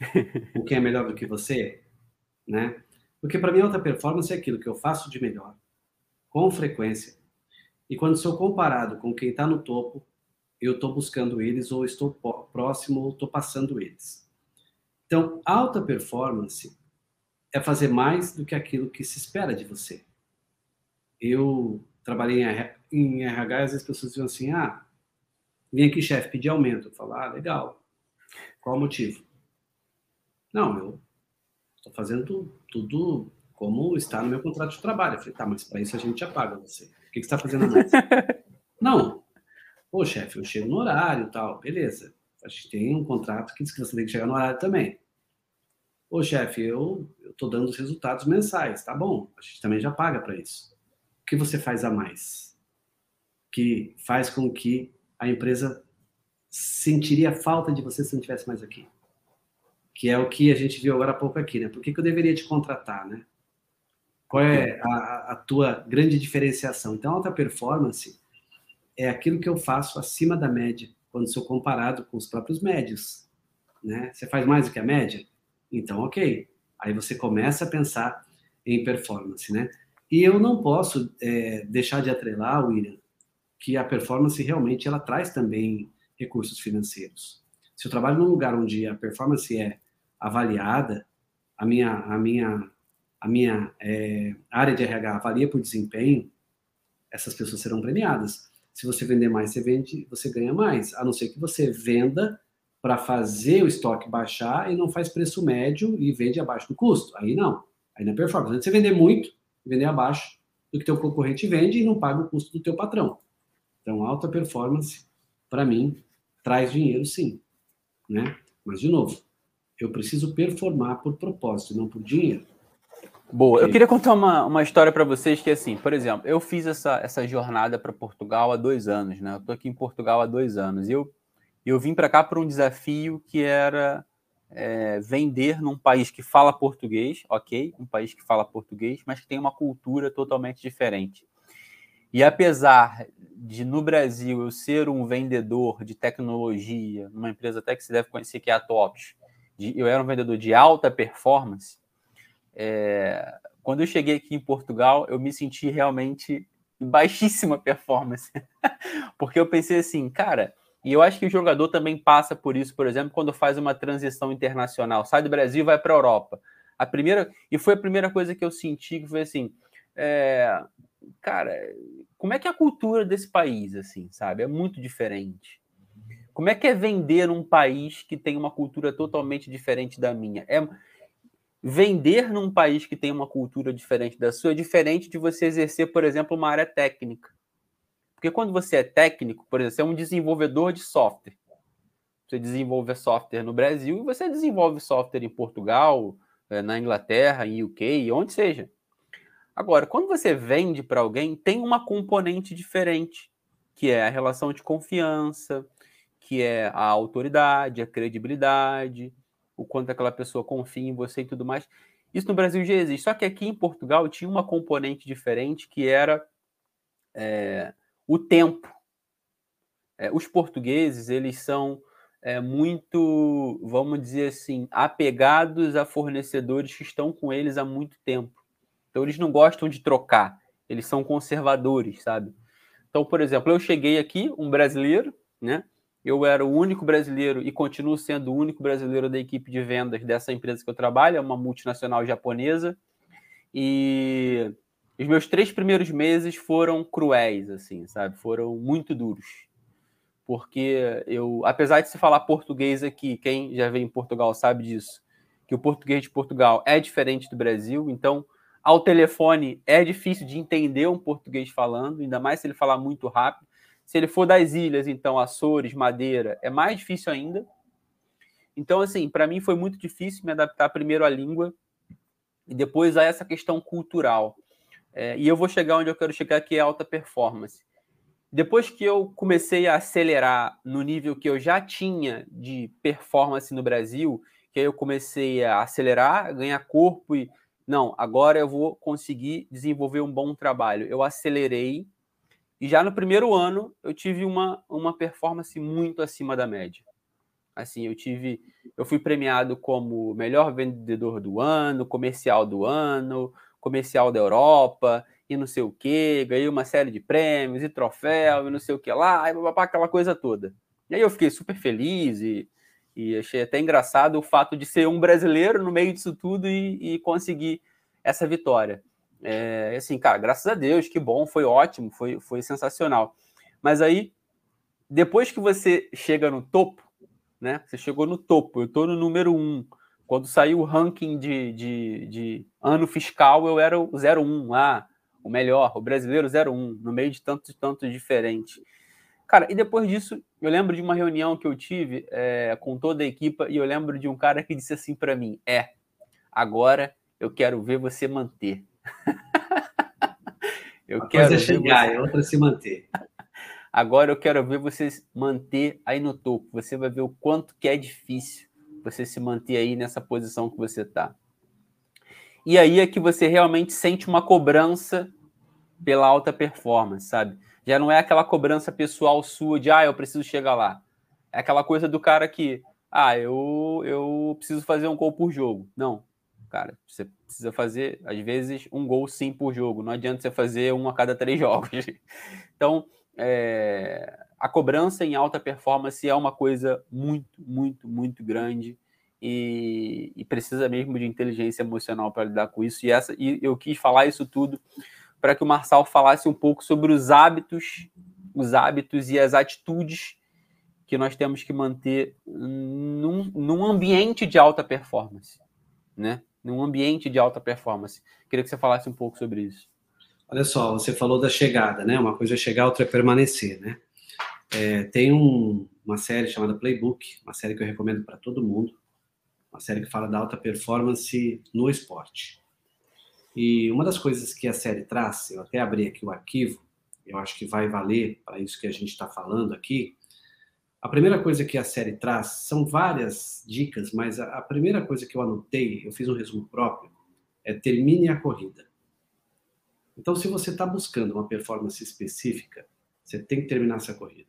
com quem é melhor do que você? Né? Porque para mim, alta performance é aquilo que eu faço de melhor, com frequência. E quando sou comparado com quem está no topo, eu estou buscando eles, ou estou próximo, ou estou passando eles. Então, alta performance é fazer mais do que aquilo que se espera de você. Eu trabalhei em RH e às vezes as pessoas dizem assim: ah, vem aqui, chefe, pedir aumento. Eu falo, ah, legal. Qual o motivo? Não, eu estou fazendo tudo como está no meu contrato de trabalho. Eu falei, tá, mas para isso a gente já paga você. O que, que você está fazendo mais? Não. Pô, chefe, eu chego no horário e tal. Beleza a gente tem um contrato que diz que você tem que chegar no horário também. Ô, chefe, eu estou dando os resultados mensais, tá bom, a gente também já paga para isso. O que você faz a mais? Que faz com que a empresa sentiria falta de você se não estivesse mais aqui. Que é o que a gente viu agora há pouco aqui, né? Por que, que eu deveria te contratar, né? Qual é a, a tua grande diferenciação? Então, alta performance é aquilo que eu faço acima da média quando sou comparado com os próprios médios. Né? Você faz mais do que a média? Então, ok. Aí você começa a pensar em performance, né? E eu não posso é, deixar de atrelar, William, que a performance realmente ela traz também recursos financeiros. Se eu trabalho num lugar onde a performance é avaliada, a minha, a minha, a minha é, área de RH avalia por desempenho, essas pessoas serão premiadas. Se você vender mais, você vende, você ganha mais, a não ser que você venda para fazer o estoque baixar e não faz preço médio e vende abaixo do custo. Aí não. Aí não é performance. Você vender muito, vender abaixo do que teu concorrente vende e não paga o custo do teu patrão. Então, alta performance, para mim, traz dinheiro sim. Né? Mas, de novo, eu preciso performar por propósito, não por dinheiro. Boa. Eu queria contar uma, uma história para vocês que, assim, por exemplo, eu fiz essa, essa jornada para Portugal há dois anos, né? Eu estou aqui em Portugal há dois anos. E eu, eu vim para cá por um desafio que era é, vender num país que fala português, ok? Um país que fala português, mas que tem uma cultura totalmente diferente. E apesar de no Brasil eu ser um vendedor de tecnologia, numa empresa até que você deve conhecer que é a TOPS, de, eu era um vendedor de alta performance, é, quando eu cheguei aqui em Portugal, eu me senti realmente em baixíssima performance. Porque eu pensei assim, cara, e eu acho que o jogador também passa por isso, por exemplo, quando faz uma transição internacional, sai do Brasil e vai para a Europa. A primeira, e foi a primeira coisa que eu senti que foi assim, é, cara, como é que é a cultura desse país, assim, sabe? É muito diferente. Como é que é vender num país que tem uma cultura totalmente diferente da minha? É vender num país que tem uma cultura diferente da sua é diferente de você exercer, por exemplo, uma área técnica. Porque quando você é técnico, por exemplo, você é um desenvolvedor de software. Você desenvolve software no Brasil e você desenvolve software em Portugal, eh, na Inglaterra, em UK, onde seja. Agora, quando você vende para alguém, tem uma componente diferente, que é a relação de confiança, que é a autoridade, a credibilidade, o quanto aquela pessoa confia em você e tudo mais. Isso no Brasil já existe. Só que aqui em Portugal tinha uma componente diferente que era é, o tempo. É, os portugueses, eles são é, muito, vamos dizer assim, apegados a fornecedores que estão com eles há muito tempo. Então eles não gostam de trocar, eles são conservadores, sabe? Então, por exemplo, eu cheguei aqui, um brasileiro, né? Eu era o único brasileiro e continuo sendo o único brasileiro da equipe de vendas dessa empresa que eu trabalho, é uma multinacional japonesa. E os meus três primeiros meses foram cruéis, assim, sabe? Foram muito duros. Porque eu, apesar de se falar português aqui, quem já veio em Portugal sabe disso, que o português de Portugal é diferente do Brasil, então ao telefone é difícil de entender um português falando, ainda mais se ele falar muito rápido. Se ele for das ilhas, então, Açores, Madeira, é mais difícil ainda. Então, assim, para mim foi muito difícil me adaptar primeiro à língua e depois a essa questão cultural. É, e eu vou chegar onde eu quero chegar, que é alta performance. Depois que eu comecei a acelerar no nível que eu já tinha de performance no Brasil, que aí eu comecei a acelerar, ganhar corpo e não, agora eu vou conseguir desenvolver um bom trabalho. Eu acelerei e já no primeiro ano eu tive uma, uma performance muito acima da média. Assim, eu tive, eu fui premiado como melhor vendedor do ano, comercial do ano, comercial da Europa e não sei o que, ganhei uma série de prêmios e troféu e não sei o que lá, e aquela coisa toda. E aí eu fiquei super feliz e e achei até engraçado o fato de ser um brasileiro no meio disso tudo e, e conseguir essa vitória. É, assim, cara, graças a Deus, que bom, foi ótimo, foi, foi sensacional. Mas aí, depois que você chega no topo, né? Você chegou no topo, eu estou no número um. Quando saiu o ranking de, de, de ano fiscal, eu era o 01 lá, o melhor, o brasileiro 01, no meio de tantos tantos diferentes. Cara, e depois disso, eu lembro de uma reunião que eu tive é, com toda a equipa e eu lembro de um cara que disse assim para mim: É, agora eu quero ver você manter. eu uma quero coisa é chegar, você... é outra se manter. Agora eu quero ver você manter aí no topo. Você vai ver o quanto que é difícil você se manter aí nessa posição que você está. E aí é que você realmente sente uma cobrança pela alta performance, sabe? Já não é aquela cobrança pessoal sua de, ah, eu preciso chegar lá. É aquela coisa do cara que, ah, eu, eu preciso fazer um gol por jogo. Não, cara, você precisa fazer, às vezes, um gol sim por jogo. Não adianta você fazer um a cada três jogos. Então, é, a cobrança em alta performance é uma coisa muito, muito, muito grande e, e precisa mesmo de inteligência emocional para lidar com isso. E, essa, e eu quis falar isso tudo para que o Marçal falasse um pouco sobre os hábitos, os hábitos e as atitudes que nós temos que manter num, num ambiente de alta performance, né? Num ambiente de alta performance. Queria que você falasse um pouco sobre isso. Olha só, você falou da chegada, né? Uma coisa é chegar, outra é permanecer, né? É, tem um, uma série chamada Playbook, uma série que eu recomendo para todo mundo, uma série que fala da alta performance no esporte. E uma das coisas que a série traz, eu até abri aqui o arquivo, eu acho que vai valer para isso que a gente está falando aqui. A primeira coisa que a série traz são várias dicas, mas a, primeira coisa que eu anotei, eu fiz um resumo próprio, é termine a corrida. Então, se você está buscando uma performance específica, você tem que terminar essa corrida.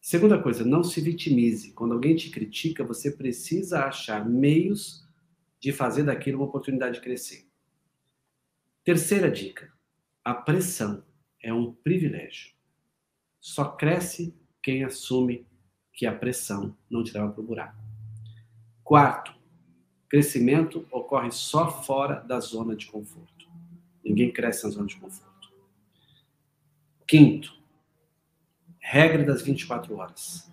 Segunda coisa, não se vitimize. Quando alguém te critica, você precisa achar meios de fazer daquilo uma oportunidade de crescer. Terceira dica: a pressão é um privilégio. Só cresce quem assume que a pressão não te leva para o buraco. Quarto, crescimento ocorre só fora da zona de conforto. Ninguém cresce na zona de conforto. Quinto, Regra das 24 horas.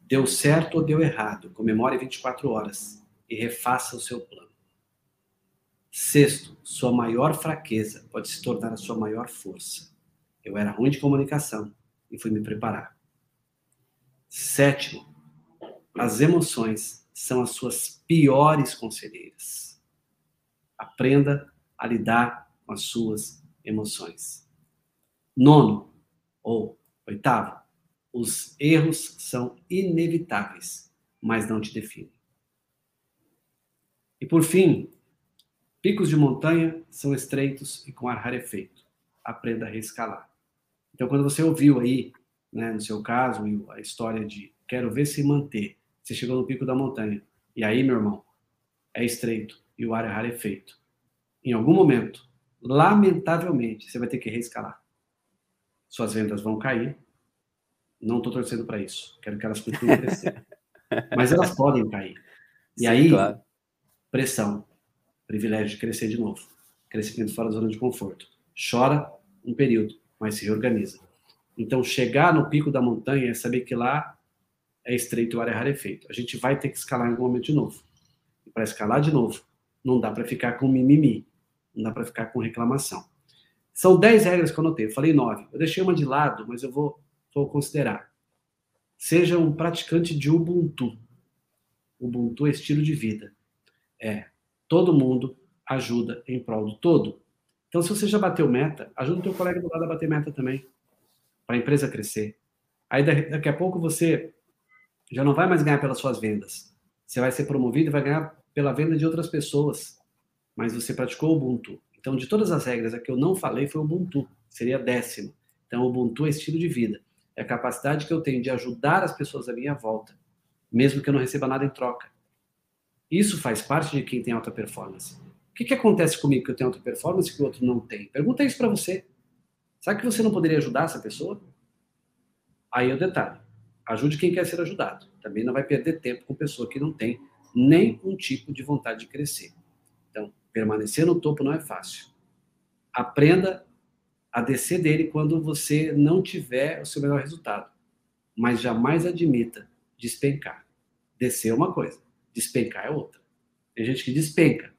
Deu certo ou deu errado, comemore 24 horas e refaça o seu plano. Sexto, sua maior fraqueza pode se tornar a sua maior força. Eu era ruim de comunicação e fui me preparar. Sétimo, as emoções são as suas piores conselheiras. Aprenda a lidar com as suas emoções. Nono, ou Oitavo, os erros são inevitáveis, mas não te definem. E por fim, picos de montanha são estreitos e com ar rarefeito. Aprenda a reescalar. Então, quando você ouviu aí, né, no seu caso, a história de quero ver se manter, você chegou no pico da montanha, e aí, meu irmão, é estreito e o ar é rarefeito. Em algum momento, lamentavelmente, você vai ter que reescalar suas vendas vão cair. Não estou torcendo para isso. Quero que elas continuem crescendo. Mas elas podem cair. E Sim, aí, claro. pressão, privilégio de crescer de novo. Crescimento fora da zona de conforto. Chora um período, mas se reorganiza. Então, chegar no pico da montanha é saber que lá é estreito o ar é rarefeito. A gente vai ter que escalar em algum momento de novo. E para escalar de novo, não dá para ficar com mimimi, não dá para ficar com reclamação. São 10 regras que eu anotei. Eu falei 9. Eu deixei uma de lado, mas eu vou, vou considerar. Seja um praticante de Ubuntu. Ubuntu é estilo de vida. É, todo mundo ajuda em prol do todo. Então, se você já bateu meta, ajuda o teu colega do lado a bater meta também, para a empresa crescer. Aí, daqui a pouco, você já não vai mais ganhar pelas suas vendas. Você vai ser promovido e vai ganhar pela venda de outras pessoas. Mas você praticou o Ubuntu. Então, de todas as regras, a que eu não falei foi o Ubuntu, seria décima. Então, o Ubuntu é estilo de vida. É a capacidade que eu tenho de ajudar as pessoas à minha volta, mesmo que eu não receba nada em troca. Isso faz parte de quem tem alta performance. O que, que acontece comigo que eu tenho alta performance que o outro não tem? Pergunta isso para você. Sabe que você não poderia ajudar essa pessoa? Aí é o detalhe. Ajude quem quer ser ajudado. Também não vai perder tempo com pessoa que não tem nenhum tipo de vontade de crescer. Permanecer no topo não é fácil. Aprenda a descer dele quando você não tiver o seu melhor resultado. Mas jamais admita despencar. Descer é uma coisa, despencar é outra. Tem gente que despenca,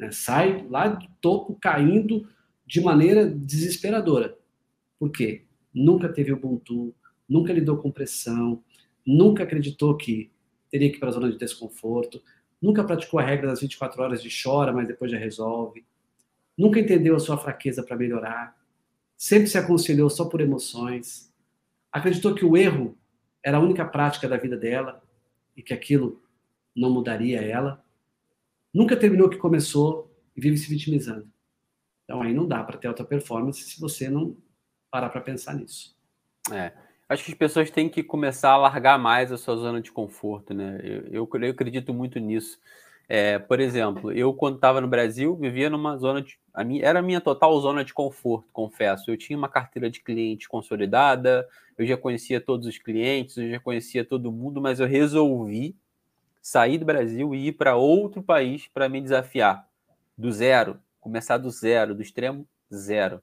né? sai lá do topo caindo de maneira desesperadora. Por quê? Nunca teve Ubuntu, nunca lidou com pressão, nunca acreditou que teria que ir para a zona de desconforto, nunca praticou a regra das 24 horas de chora, mas depois já resolve, nunca entendeu a sua fraqueza para melhorar, sempre se aconselhou só por emoções, acreditou que o erro era a única prática da vida dela e que aquilo não mudaria ela, nunca terminou o que começou e vive se vitimizando. Então aí não dá para ter alta performance se você não parar para pensar nisso. É. Acho que as pessoas têm que começar a largar mais a sua zona de conforto, né? Eu, eu, eu acredito muito nisso. É, por exemplo, eu quando estava no Brasil vivia numa zona de, a minha, era a minha total zona de conforto, confesso. Eu tinha uma carteira de cliente consolidada, eu já conhecia todos os clientes, eu já conhecia todo mundo, mas eu resolvi sair do Brasil e ir para outro país para me desafiar do zero, começar do zero, do extremo zero.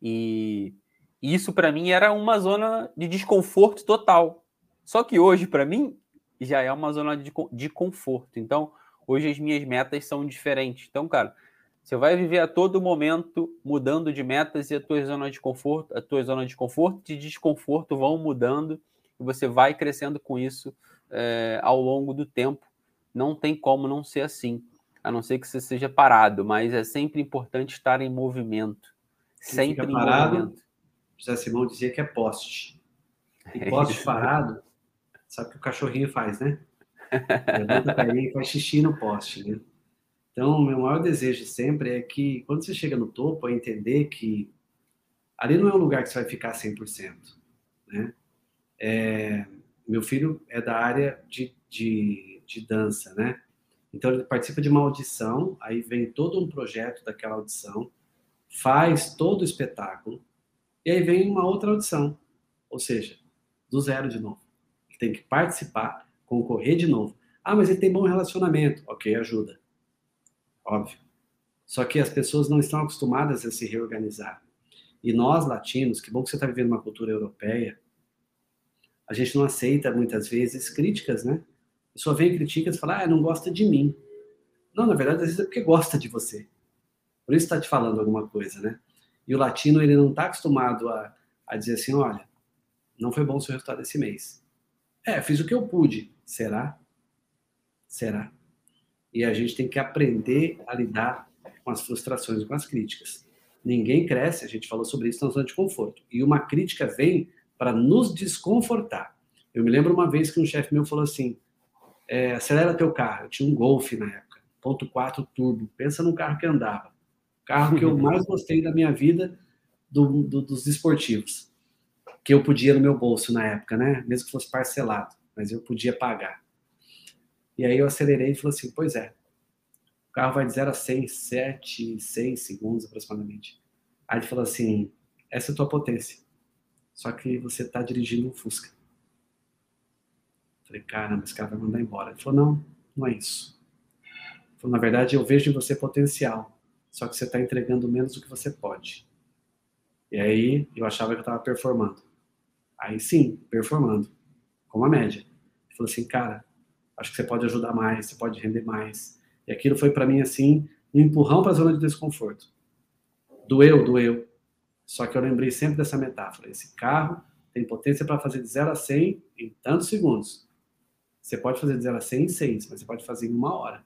E isso para mim era uma zona de desconforto total. Só que hoje, para mim, já é uma zona de, de conforto. Então, hoje as minhas metas são diferentes. Então, cara, você vai viver a todo momento mudando de metas e a tua zona de conforto, a tua zona de conforto e de desconforto vão mudando e você vai crescendo com isso é, ao longo do tempo. Não tem como não ser assim, a não ser que você seja parado, mas é sempre importante estar em movimento. sempre em parado, movimento. José Simão dizia que é poste. E poste parado, sabe o que o cachorrinho faz, né? Levanta a perninha e faz xixi no poste, né? Então, o meu maior desejo sempre é que, quando você chega no topo, é entender que ali não é um lugar que você vai ficar 100%, né? É, meu filho é da área de, de, de dança, né? Então, ele participa de uma audição, aí vem todo um projeto daquela audição, faz todo o espetáculo, e aí vem uma outra audição, ou seja, do zero de novo. Ele tem que participar, concorrer de novo. Ah, mas ele tem bom relacionamento. Ok, ajuda óbvio. Só que as pessoas não estão acostumadas a se reorganizar. E nós, latinos, que bom que você está vivendo uma cultura europeia, a gente não aceita muitas vezes críticas, né? A pessoa vem críticas e fala, ah, não gosta de mim. Não, na verdade, às vezes é porque gosta de você. Por isso está te falando alguma coisa, né? E o latino, ele não está acostumado a, a dizer assim, olha, não foi bom o seu resultado esse mês. É, fiz o que eu pude. Será? Será? e a gente tem que aprender a lidar com as frustrações e com as críticas. Ninguém cresce, a gente falou sobre isso na zona de conforto. E uma crítica vem para nos desconfortar. Eu me lembro uma vez que um chefe meu falou assim: é, acelera teu carro. Eu tinha um Golf na época, ponto 4 turbo. Pensa num carro que andava. Carro que eu mais gostei da minha vida do, do, dos esportivos. Que eu podia no meu bolso na época, né? Mesmo que fosse parcelado, mas eu podia pagar. E aí eu acelerei e falei assim, pois é, o carro vai de 0 a 100, 7, 6 segundos aproximadamente. Aí ele falou assim, essa é a tua potência, só que você está dirigindo um Fusca. Falei, caramba, esse cara vai mandar embora. Ele falou, não, não é isso. Ele falou, na verdade, eu vejo em você potencial, só que você está entregando menos do que você pode. E aí eu achava que eu estava performando. Aí sim, performando, como a média. Ele falou assim, cara, acho que você pode ajudar mais, você pode render mais. E aquilo foi para mim assim, um empurrão para a zona de desconforto. Doeu, doeu. Só que eu lembrei sempre dessa metáfora. Esse carro tem potência para fazer de 0 a 100 em tantos segundos. Você pode fazer de 0 a 100 em 6, mas você pode fazer em uma hora.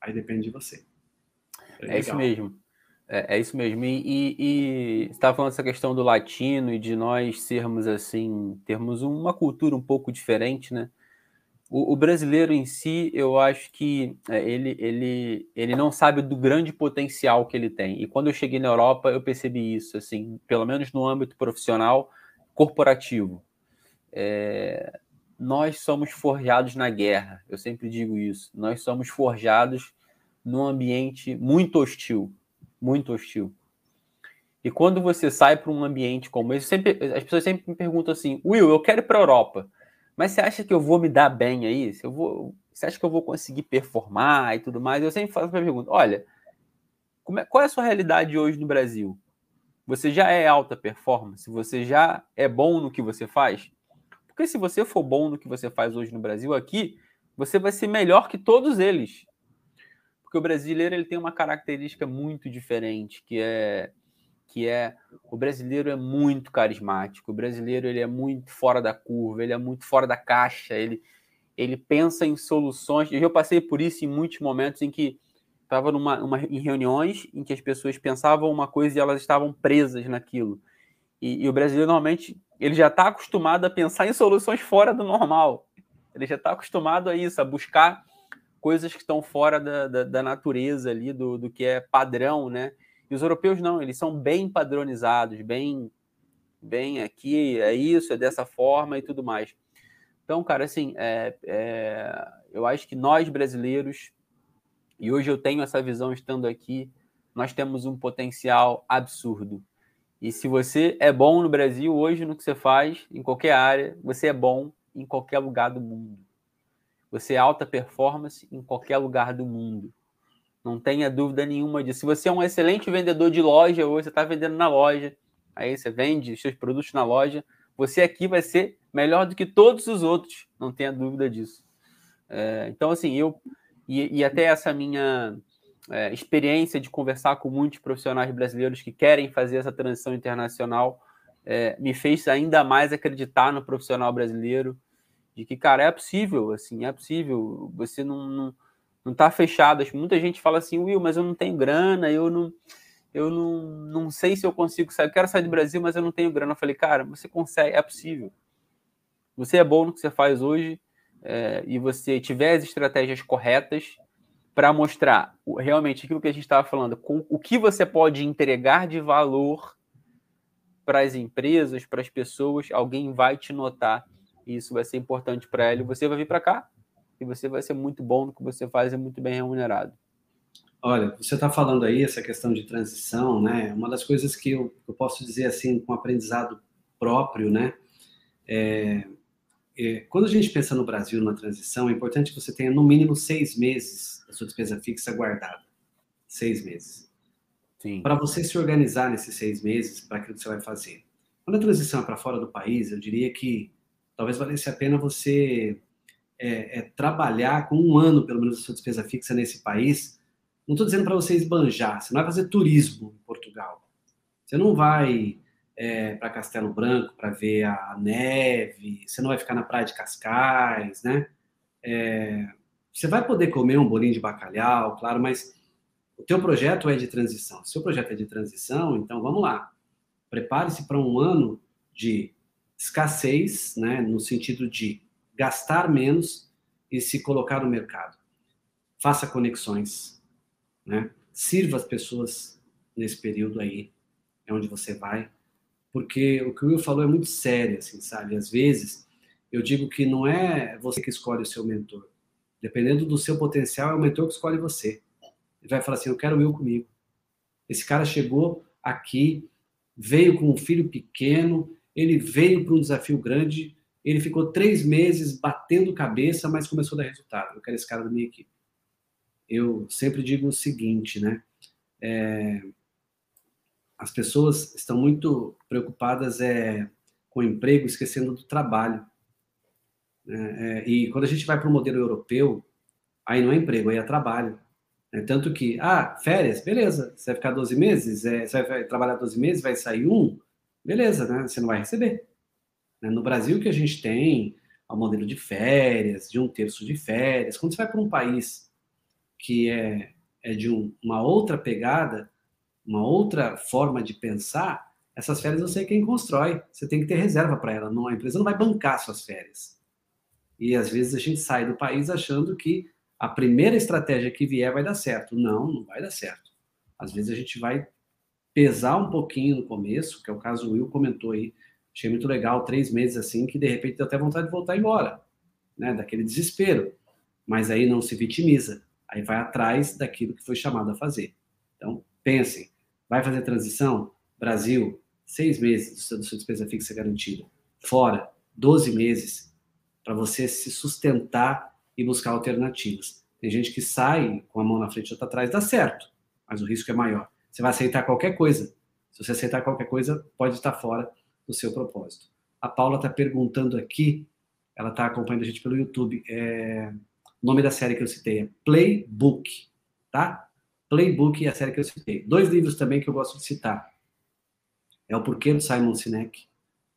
Aí depende de você. É, é isso mesmo. É, é, isso mesmo. E, e, e você estava falando essa questão do latino e de nós sermos assim, termos uma cultura um pouco diferente, né? O, o, brasileiro em si, eu acho que é, ele, ele, ele não sabe do grande potencial que ele tem. E quando eu cheguei na Europa, eu percebi isso, assim, pelo menos no âmbito profissional, corporativo. É, nós somos forjados na guerra, eu sempre digo isso. Nós somos forjados num ambiente muito hostil, muito hostil. E quando você sai para um ambiente como esse, sempre, as pessoas sempre me perguntam assim: Will, eu quero ir para a Europa. Mas você acha que eu vou me dar bem aí? Se eu vou, você acha que eu vou conseguir performar e tudo mais? Eu sempre faço a pergunta: olha, é, qual é a sua realidade hoje no Brasil? Você já é alta performance? Você já é bom no que você faz? Porque se você for bom no que você faz hoje no Brasil, aqui, você vai ser melhor que todos eles. Porque o brasileiro ele tem uma característica muito diferente, que é que é o brasileiro é muito carismático, o brasileiro ele é muito fora da curva, ele é muito fora da caixa, ele, ele pensa em soluções. Eu passei por isso em muitos momentos em que estava numa, uma, em reuniões em que as pessoas pensavam uma coisa e elas estavam presas naquilo. E, e o brasileiro normalmente ele já está acostumado a pensar em soluções fora do normal. Ele já está acostumado a isso, a buscar coisas que estão fora da, da, da natureza ali, do, do que é padrão, né? E os europeus não, eles são bem padronizados, bem, bem aqui, é isso, é dessa forma e tudo mais. Então, cara, assim, é, é, eu acho que nós brasileiros, e hoje eu tenho essa visão estando aqui, nós temos um potencial absurdo. E se você é bom no Brasil hoje no que você faz, em qualquer área, você é bom em qualquer lugar do mundo. Você é alta performance em qualquer lugar do mundo. Não tenha dúvida nenhuma disso. Se você é um excelente vendedor de loja, ou você está vendendo na loja, aí você vende seus produtos na loja, você aqui vai ser melhor do que todos os outros, não tenha dúvida disso. É, então, assim, eu. E, e até essa minha é, experiência de conversar com muitos profissionais brasileiros que querem fazer essa transição internacional, é, me fez ainda mais acreditar no profissional brasileiro, de que, cara, é possível, assim, é possível, você não, não, não tá fechado. Muita gente fala assim, Will, mas eu não tenho grana, eu não, eu não, não sei se eu consigo sair, eu quero sair do Brasil, mas eu não tenho grana. Eu falei, cara, você consegue, é possível. Você é bom no que você faz hoje, é, e você tiver as estratégias corretas para mostrar realmente aquilo que a gente estava falando, com, o que você pode entregar de valor para as empresas, para as pessoas, alguém vai te notar e isso vai ser importante para ela. E você vai vir para cá e você vai ser muito bom no que você faz e muito bem remunerado. Olha, você está falando aí essa questão de transição, né? Uma das coisas que eu, eu posso dizer assim, com aprendizado próprio, né? É, é, quando a gente pensa no Brasil na transição, é importante que você tenha no mínimo seis meses da sua despesa fixa guardada. Seis meses. Para você se organizar nesses seis meses para aquilo que você vai fazer. Quando a transição é para fora do país, eu diria que talvez valesse a pena você é, é, trabalhar com um ano, pelo menos, da sua despesa fixa nesse país. Não estou dizendo para você esbanjar, você não vai fazer turismo em Portugal. Você não vai é, para Castelo Branco para ver a neve, você não vai ficar na praia de Cascais, né? É, você vai poder comer um bolinho de bacalhau, claro, mas o teu projeto é de transição. Se o seu projeto é de transição, então vamos lá. Prepare-se para um ano de escassez, né, no sentido de gastar menos e se colocar no mercado. Faça conexões, né? Sirva as pessoas nesse período aí, é onde você vai porque o que o Will falou é muito sério, assim, sabe? Às vezes, eu digo que não é você que escolhe o seu mentor. Dependendo do seu potencial, é o mentor que escolhe você. Ele vai falar assim: Eu quero o Will comigo. Esse cara chegou aqui, veio com um filho pequeno, ele veio para um desafio grande, ele ficou três meses batendo cabeça, mas começou a dar resultado. Eu quero esse cara da minha equipe. Eu sempre digo o seguinte, né? É, as pessoas estão muito preocupadas é, com o emprego, esquecendo do trabalho. Né? É, e quando a gente vai para o modelo europeu, aí não é emprego, aí é trabalho. É, tanto que, ah, férias, beleza, você vai ficar 12 meses, é, você vai trabalhar 12 meses, vai sair um, beleza, né? Você não vai receber. Né? No Brasil, que a gente tem o modelo de férias, de um terço de férias. Quando você vai para um país que é, é de um, uma outra pegada, uma outra forma de pensar, essas férias eu sei quem constrói. Você tem que ter reserva para ela. Não, a empresa não vai bancar suas férias. E às vezes a gente sai do país achando que a primeira estratégia que vier vai dar certo. Não, não vai dar certo. Às vezes a gente vai pesar um pouquinho no começo, que é o caso o Will comentou aí. Achei muito legal, três meses assim, que de repente deu até vontade de voltar embora, né? Daquele desespero. Mas aí não se vitimiza. Aí vai atrás daquilo que foi chamado a fazer. Então, pensem, Vai fazer transição? Brasil, seis meses da sua despesa fixa garantida. Fora, 12 meses para você se sustentar e buscar alternativas. Tem gente que sai com a mão na frente e outra atrás, dá certo, mas o risco é maior. Você vai aceitar qualquer coisa. Se você aceitar qualquer coisa, pode estar fora do seu propósito. A Paula está perguntando aqui, ela está acompanhando a gente pelo YouTube. É... O nome da série que eu citei é Playbook, tá? Playbook e a série que eu citei. Dois livros também que eu gosto de citar. É o Porquê do Simon Sinek.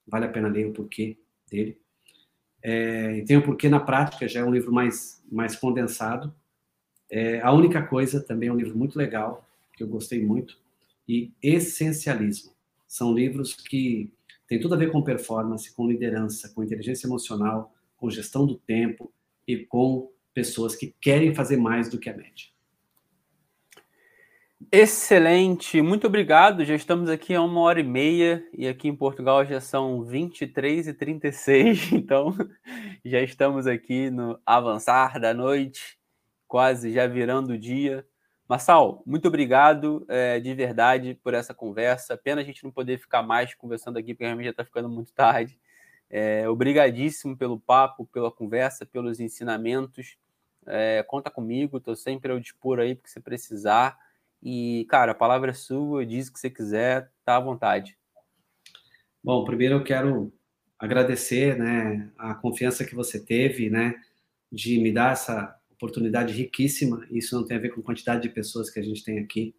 Vale a pena ler o porquê dele. É, e tem o Porquê na Prática, já é um livro mais, mais condensado. É, a Única Coisa também é um livro muito legal, que eu gostei muito. E Essencialismo. São livros que têm tudo a ver com performance, com liderança, com inteligência emocional, com gestão do tempo e com pessoas que querem fazer mais do que a média. Excelente, muito obrigado. Já estamos aqui a uma hora e meia e aqui em Portugal já são 23 e 36, então já estamos aqui no avançar da noite, quase já virando o dia. Marçal, muito obrigado é, de verdade por essa conversa. Pena a gente não poder ficar mais conversando aqui, porque realmente já está ficando muito tarde. É, obrigadíssimo pelo papo, pela conversa, pelos ensinamentos. É, conta comigo, estou sempre ao dispor aí porque você precisar. E, cara, a palavra é sua, diz o que você quiser, tá à vontade. Bom, primeiro eu quero agradecer, né, a confiança que você teve, né, de me dar essa oportunidade riquíssima. Isso não tem a ver com a quantidade de pessoas que a gente tem aqui,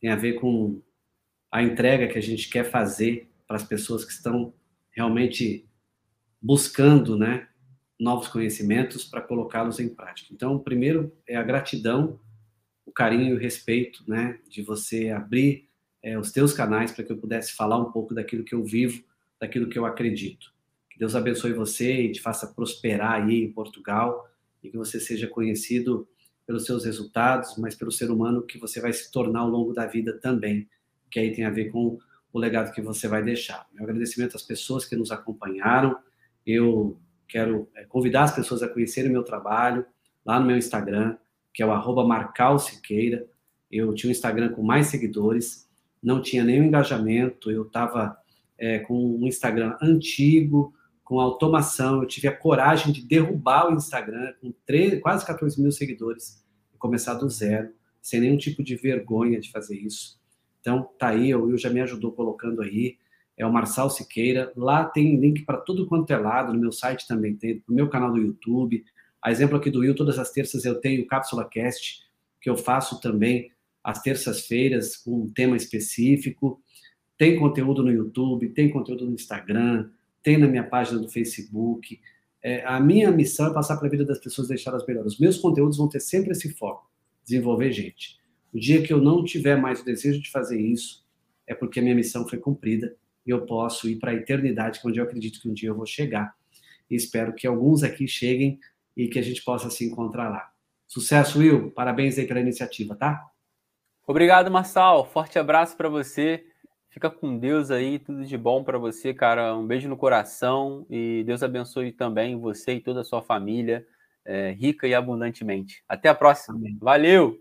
tem a ver com a entrega que a gente quer fazer para as pessoas que estão realmente buscando, né, novos conhecimentos para colocá-los em prática. Então, primeiro é a gratidão, o carinho e o respeito, né, de você abrir é, os teus canais para que eu pudesse falar um pouco daquilo que eu vivo, daquilo que eu acredito. Que Deus abençoe você e te faça prosperar aí em Portugal e que você seja conhecido pelos seus resultados, mas pelo ser humano que você vai se tornar ao longo da vida também, que aí tem a ver com o legado que você vai deixar. Meu agradecimento às pessoas que nos acompanharam. Eu quero é, convidar as pessoas a conhecerem o meu trabalho lá no meu Instagram, que é o arroba Marcalsiqueira. Eu tinha um Instagram com mais seguidores, não tinha nenhum engajamento, eu estava é, com um Instagram antigo, com automação, eu tive a coragem de derrubar o Instagram com 13, quase 14 mil seguidores e começar do zero, sem nenhum tipo de vergonha de fazer isso. Então, tá aí, o Will já me ajudou colocando aí, é o Marçal Siqueira. Lá tem link para tudo quanto é lado, no meu site também tem, no meu canal do YouTube. A exemplo aqui do Will, todas as terças eu tenho o Cápsula Cast, que eu faço também às terças-feiras com um tema específico. Tem conteúdo no YouTube, tem conteúdo no Instagram, tem na minha página do Facebook. É, a minha missão é passar para a vida das pessoas deixar as melhores. Os meus conteúdos vão ter sempre esse foco, desenvolver gente. O dia que eu não tiver mais o desejo de fazer isso, é porque a minha missão foi cumprida e eu posso ir para a eternidade, é onde eu acredito que um dia eu vou chegar. E espero que alguns aqui cheguem e que a gente possa se encontrar lá. Sucesso, Will. Parabéns aí pela iniciativa, tá? Obrigado, Marçal. Forte abraço para você. Fica com Deus aí, tudo de bom para você, cara. Um beijo no coração e Deus abençoe também você e toda a sua família, é, rica e abundantemente. Até a próxima. Amém. Valeu!